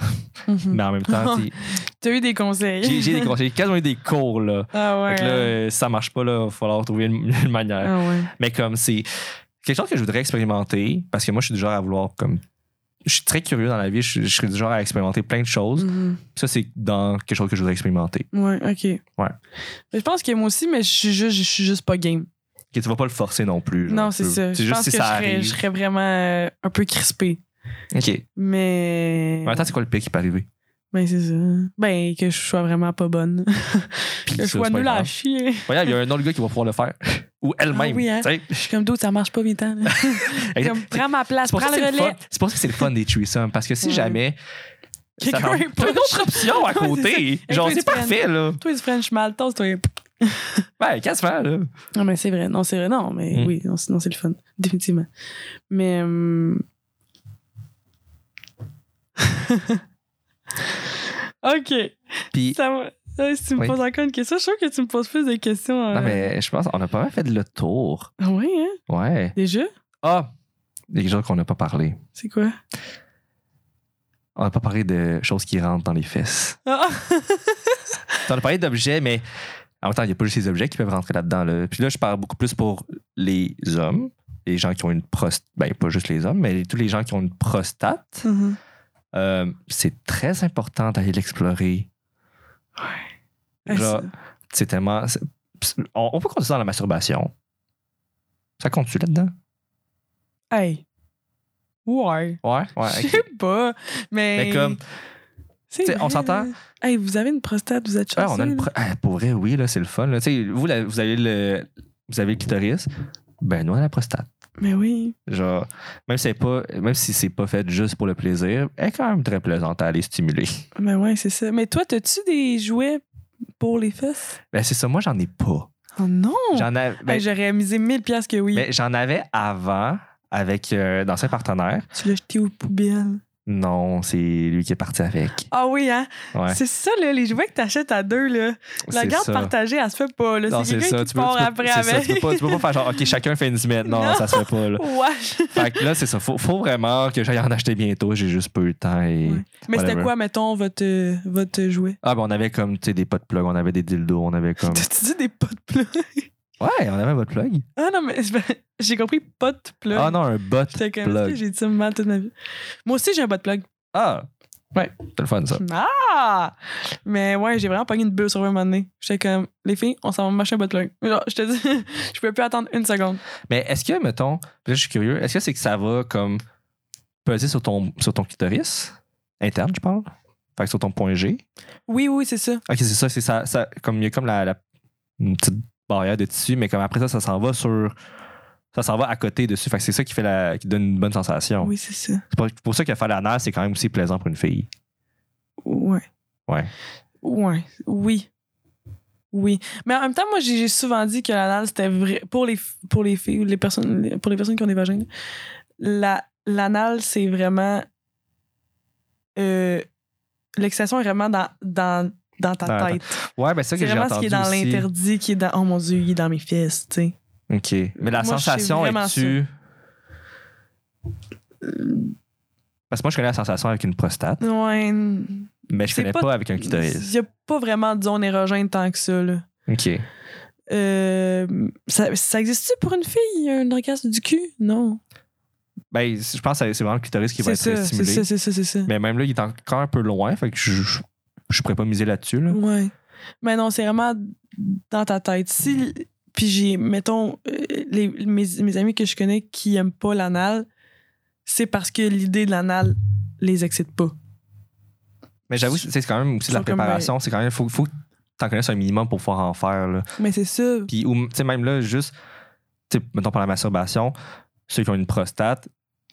Mhm. mais en même temps, tu T'as eu des conseils? j'ai des conseils, quasiment eu des cours, là. Ah ouais. Fait que là, euh, si ça marche pas, là, il va falloir trouver une, une manière. Ah ouais. Mais comme c'est. quelque chose que je voudrais expérimenter, parce que moi, je suis du genre à vouloir comme. Je suis très curieux dans la vie, je, je serais du genre à expérimenter plein de choses. Mhm. Ça, c'est dans quelque chose que je voudrais expérimenter. Ouais, ok. Ouais. Mais je pense que moi aussi, mais je suis juste, je suis juste pas game. Que tu vas pas le forcer non plus. genre, non, c'est ça. C'est Je juste pense si que ça je serais, je serais vraiment euh, un peu crispé. OK. Mais. Temps, c'est quoi le pire qui peut arriver? Ben, c'est ça. Ben, que je sois vraiment pas bonne. Que je sois nulle à chier. Regarde, il y a un autre gars qui va pouvoir le faire. Ou elle-même. Ah oui, hein? Je suis comme d'autres, ça marche pas, comme, prends ma place, prends le relais. C'est pour ça que c'est le fun des threesomes. Parce que si Ouais. jamais. T'as une autre option à côté. Genre, c'est parfait, là. Toi, tu French Maltos, toi. Ouais, quasiment, là? Non, mais c'est vrai. Non, c'est vrai. Non, mais Mm. oui, non, c'est non, c'est le fun. Définitivement. Mais. hum, OK. Puis. Ça va. Euh, Si tu me Oui. poses encore une question, je suis que tu me poses plus de questions. euh. Non, mais je pense qu'on a pas mal fait le tour. Ah oui, hein? Ouais. Déjà? Ah! Il y a quelque chose qu'on n'a pas parlé. C'est quoi? On n'a pas parlé de choses qui rentrent dans les fesses. Ah! On a parlé d'objets, mais en même temps, il n'y a pas juste les objets qui peuvent rentrer là-dedans. Là. Puis là, je parle beaucoup plus pour les hommes, les gens qui ont une prostate. Ben, pas juste les hommes, mais tous les gens qui ont une prostate. Mhm. Euh, c'est très important d'aller l'explorer. Ah, Genre, c'est- tellement. On, on peut compter ça dans la masturbation. Ça compte-tu là-dedans? Hey. Ouais. Ouais, ouais. Je sais pas. Mais. Mais comme, on s'entend? Hey, vous avez une prostate, vous êtes Ouais, chanceux. on a une pro- Ah, pour vrai, oui, là, c'est le fun. là. Tu sais, Vous, la- vous avez le. Vous avez le clitoris. Ben, nous, on a la prostate. Mais oui. Genre, même si c'est pas, même si c'est pas fait juste pour le plaisir, elle est quand même très plaisante à aller stimuler. Mais ouais, c'est ça. Mais toi, t'as-tu des jouets pour les fesses? Ben, c'est ça, moi, j'en ai pas. Oh non! J'en avais, ben, Hey, J'aurais misé 1000 pièces que oui. ben, j'en avais avant avec euh, d'anciens partenaires. Tu l'as jeté aux poubelles. Non, c'est lui qui est parti avec. Ah oui, hein? Ouais. C'est ça, là, les jouets que t'achètes à deux, là. La garde ça. partagée, elle se fait pas, là. Non, C'est quelqu'un qui Tu peux- tu après ça, avec. tu, peux pas, tu peux pas faire genre, OK, chacun fait une semaine. Non, Non. ça se fait pas. Là. Ouais. Fait que là, c'est ça. Faut, faut vraiment que j'aille en acheter bientôt. J'ai juste pas eu le temps. Et... Ouais. Mais c'était quoi, mettons, votre, euh, votre jouet? Ah, ben, on avait comme, tu sais, des potes plug, on avait des dildos, on avait comme. T'as-tu dit des potes plug? Ouais, on avait un bot plug. Ah non, mais j'ai compris potes plug. Ah non, un bot plug. j'ai dit ça mal toute ma vie? Moi aussi, j'ai un bot plug. Ah! Ouais. C'est le fun, ça. Ah! Mais ouais, j'ai vraiment pogné une bulle sur un moment donné. J'étais comme, les filles, on s'en va m'acheter un bot plug. Genre, je te dis, je pouvais plus attendre une seconde. Mais est-ce que, mettons, je suis curieux, est-ce que c'est que ça va comme peser sur ton, sur ton clitoris interne, je parle? Fait que sur ton point G? Oui, oui, c'est ça. Ok, c'est ça, c'est ça, ça. Comme il y a comme la, la- une petite barrière de tissu, mais comme après ça, ça s'en va sur. Ça s'en va à côté dessus. Fait que c'est ça qui fait la, qui donne une bonne sensation. Oui, c'est ça. C'est pour, pour ça que faire l'anal, c'est quand même aussi plaisant pour une fille. Ouais. Ouais. Ouais. Oui. Oui. Mais en même temps, moi, j'ai souvent dit que l'anal, c'était vrai. Pour les, pour les filles, les personnes, pour les personnes qui ont des vagins, la- l'anal, c'est vraiment. euh, L'excitation est vraiment dans, dans, dans ta Dans tête. Ouais, ben c'est ça C'est que j'ai vraiment ce qui est dans l'interdit, qui est dans. Oh mon Dieu, il est dans mes fesses, tu sais. OK. Mais la Moi, sensation est-tu. Parce que moi, je connais la sensation avec une prostate, Ouais. mais je C'est connais pas- pas, avec un Il clitoris. n'y a pas vraiment de zone érogène tant que ça, là. OK. Euh, ça, ça existe-tu pour une fille, un orgasme du cul? Non. Ben, je pense que c'est vraiment le clitoris qui va C'est être ça, c'est stimulé. ça, c'est ça, c'est ça. Mais même là, il est encore un peu loin, fait que je, je, je pourrais pas miser là-dessus. Là. Ouais. Mais non, c'est vraiment dans ta tête. Si, puis j'ai, mettons, euh, les, mes, mes amis que je connais qui aiment pas l'anal, c'est parce que l'idée de l'anal les excite pas. Mais j'avoue, c'est quand même aussi de la comme, préparation. C'est quand même, faut, faut que t'en connaisses un minimum pour pouvoir en faire. Là. Mais c'est ça. Puis, ou, tu sais, même là, juste, tu mettons pour la masturbation, ceux qui ont une prostate,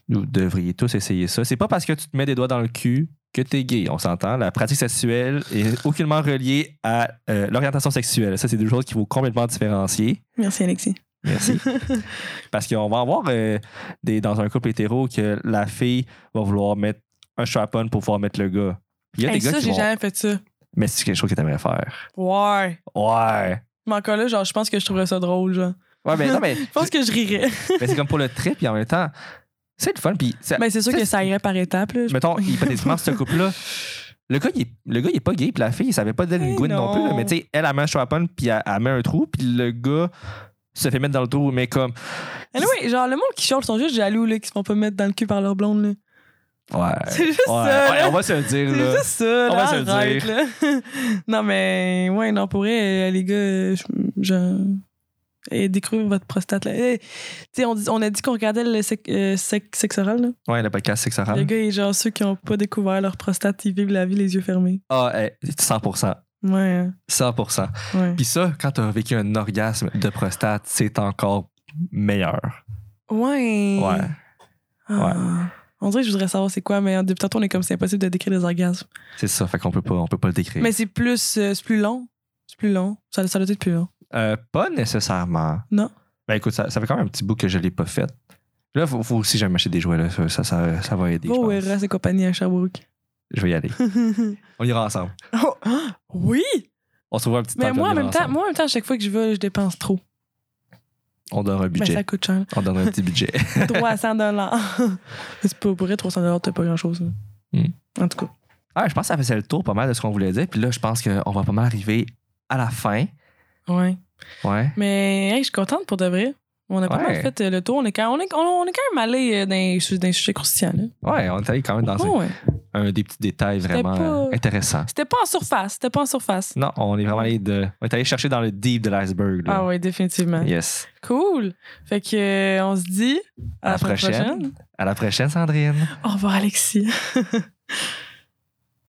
vous devriez tous essayer ça. C'est pas parce que tu te mets des doigts dans le cul que t'es gay, on s'entend. La pratique sexuelle est aucunement reliée à euh, l'orientation sexuelle. Ça, c'est deux choses qu'il faut complètement différencier. Merci, Alexis. Merci. Parce qu'on va avoir euh, des, dans un couple hétéro que la fille va vouloir mettre un strap-on pour pouvoir mettre le gars. Il y a Hey, des gars ça, qui j'ai vont... jamais fait ça. Mais c'est quelque chose que t'aimerais faire. Ouais. Ouais. Mais encore là, genre, je pense que je trouverais ça drôle, genre. Ouais, mais non, mais, Je pense que je rirais. mais c'est comme pour le trip, puis en même temps, c'est le fun. Puis, ça- Mais c'est sûr que ça irait par étapes, là. Mettons, hypothétiquement, ce couple-là, le gars, il est, le gars, il est pas gay, puis la fille, il savait pas une Eh gouine non. non. plus. là. Mais tu sais, elle, elle met un strap-on, puis elle, elle met un trou, puis le gars se fait mettre dans le trou, mais comme, Anyway, genre, le monde qui chiale sont juste jaloux, là, qui se font pas mettre dans le cul par leur blonde, là. Ouais. C'est juste Ouais. ça, Ouais, on va se le dire, C'est juste ça, On va se le dire. là. non, mais, ouais, non, pour vrai, euh, les gars, euh, je. Et découvrir votre prostate, là. Eh, Tu on, dit- on a dit qu'on regardait le sec, euh, sec- sexe oral, là. Ouais, le podcast sexe oral. gars, est genre ceux qui ont pas découvert leur prostate, ils vivent la vie les yeux fermés. Ah, hey, 100%. Ouais, hein, 100%. ouais. Puis ça, quand t'as vécu un orgasme de prostate, c'est encore meilleur. Ouais. Ouais. Ah. On dirait que je voudrais savoir c'est quoi, mais depuis tantôt, on est comme c'est impossible de décrire des orgasmes. C'est ça, fait qu'on peut pas, on peut pas le décrire. Mais c'est plus, euh, c'est plus long. C'est plus long. Ça, ça doit être plus long. Euh, pas nécessairement. Non. Ben écoute, ça, ça fait quand même un petit bout que je l'ai pas fait. Là, faut, faut aussi que j'aille m'acheter des jouets, là. Ça, ça, ça, va aider. pense. Eras et compagnie à Sherbrooke. Je vais y aller. On ira ensemble. Oh, ah, oui! On se trouvera un petit Mais temps. moi en, même temps, moi, en même temps, à chaque fois que je vais, je dépense trop. On donne un Ben, budget. ça coûte cher. On donne un petit budget. 300 dollars. c'est pas pour vrai, 300 dollars, t'as pas grand-chose. Hmm. En tout cas. Ah, je pense que ça faisait le tour pas mal de ce qu'on voulait dire. Puis là, je pense qu'on va pas mal arriver à la fin. Ouais. Ouais. Mais hey, je suis contente pour de vrai. On a pas Ouais. mal fait euh, le tour. On est quand, on est, on, on est quand même allé dans, dans les sujets croustillants. là. Ouais, on est allé quand même dans Oh, ouais? un, des petits détails vraiment pas- euh, intéressants. C'était pas en surface. C'était pas en surface. Non, on est vraiment allé de. On est allé chercher dans le deep de l'iceberg. Ah ouais, définitivement. Yes. Cool. Fait que euh, on se dit à, À la prochaine. À la prochaine, Sandrine. Au revoir, Alexis.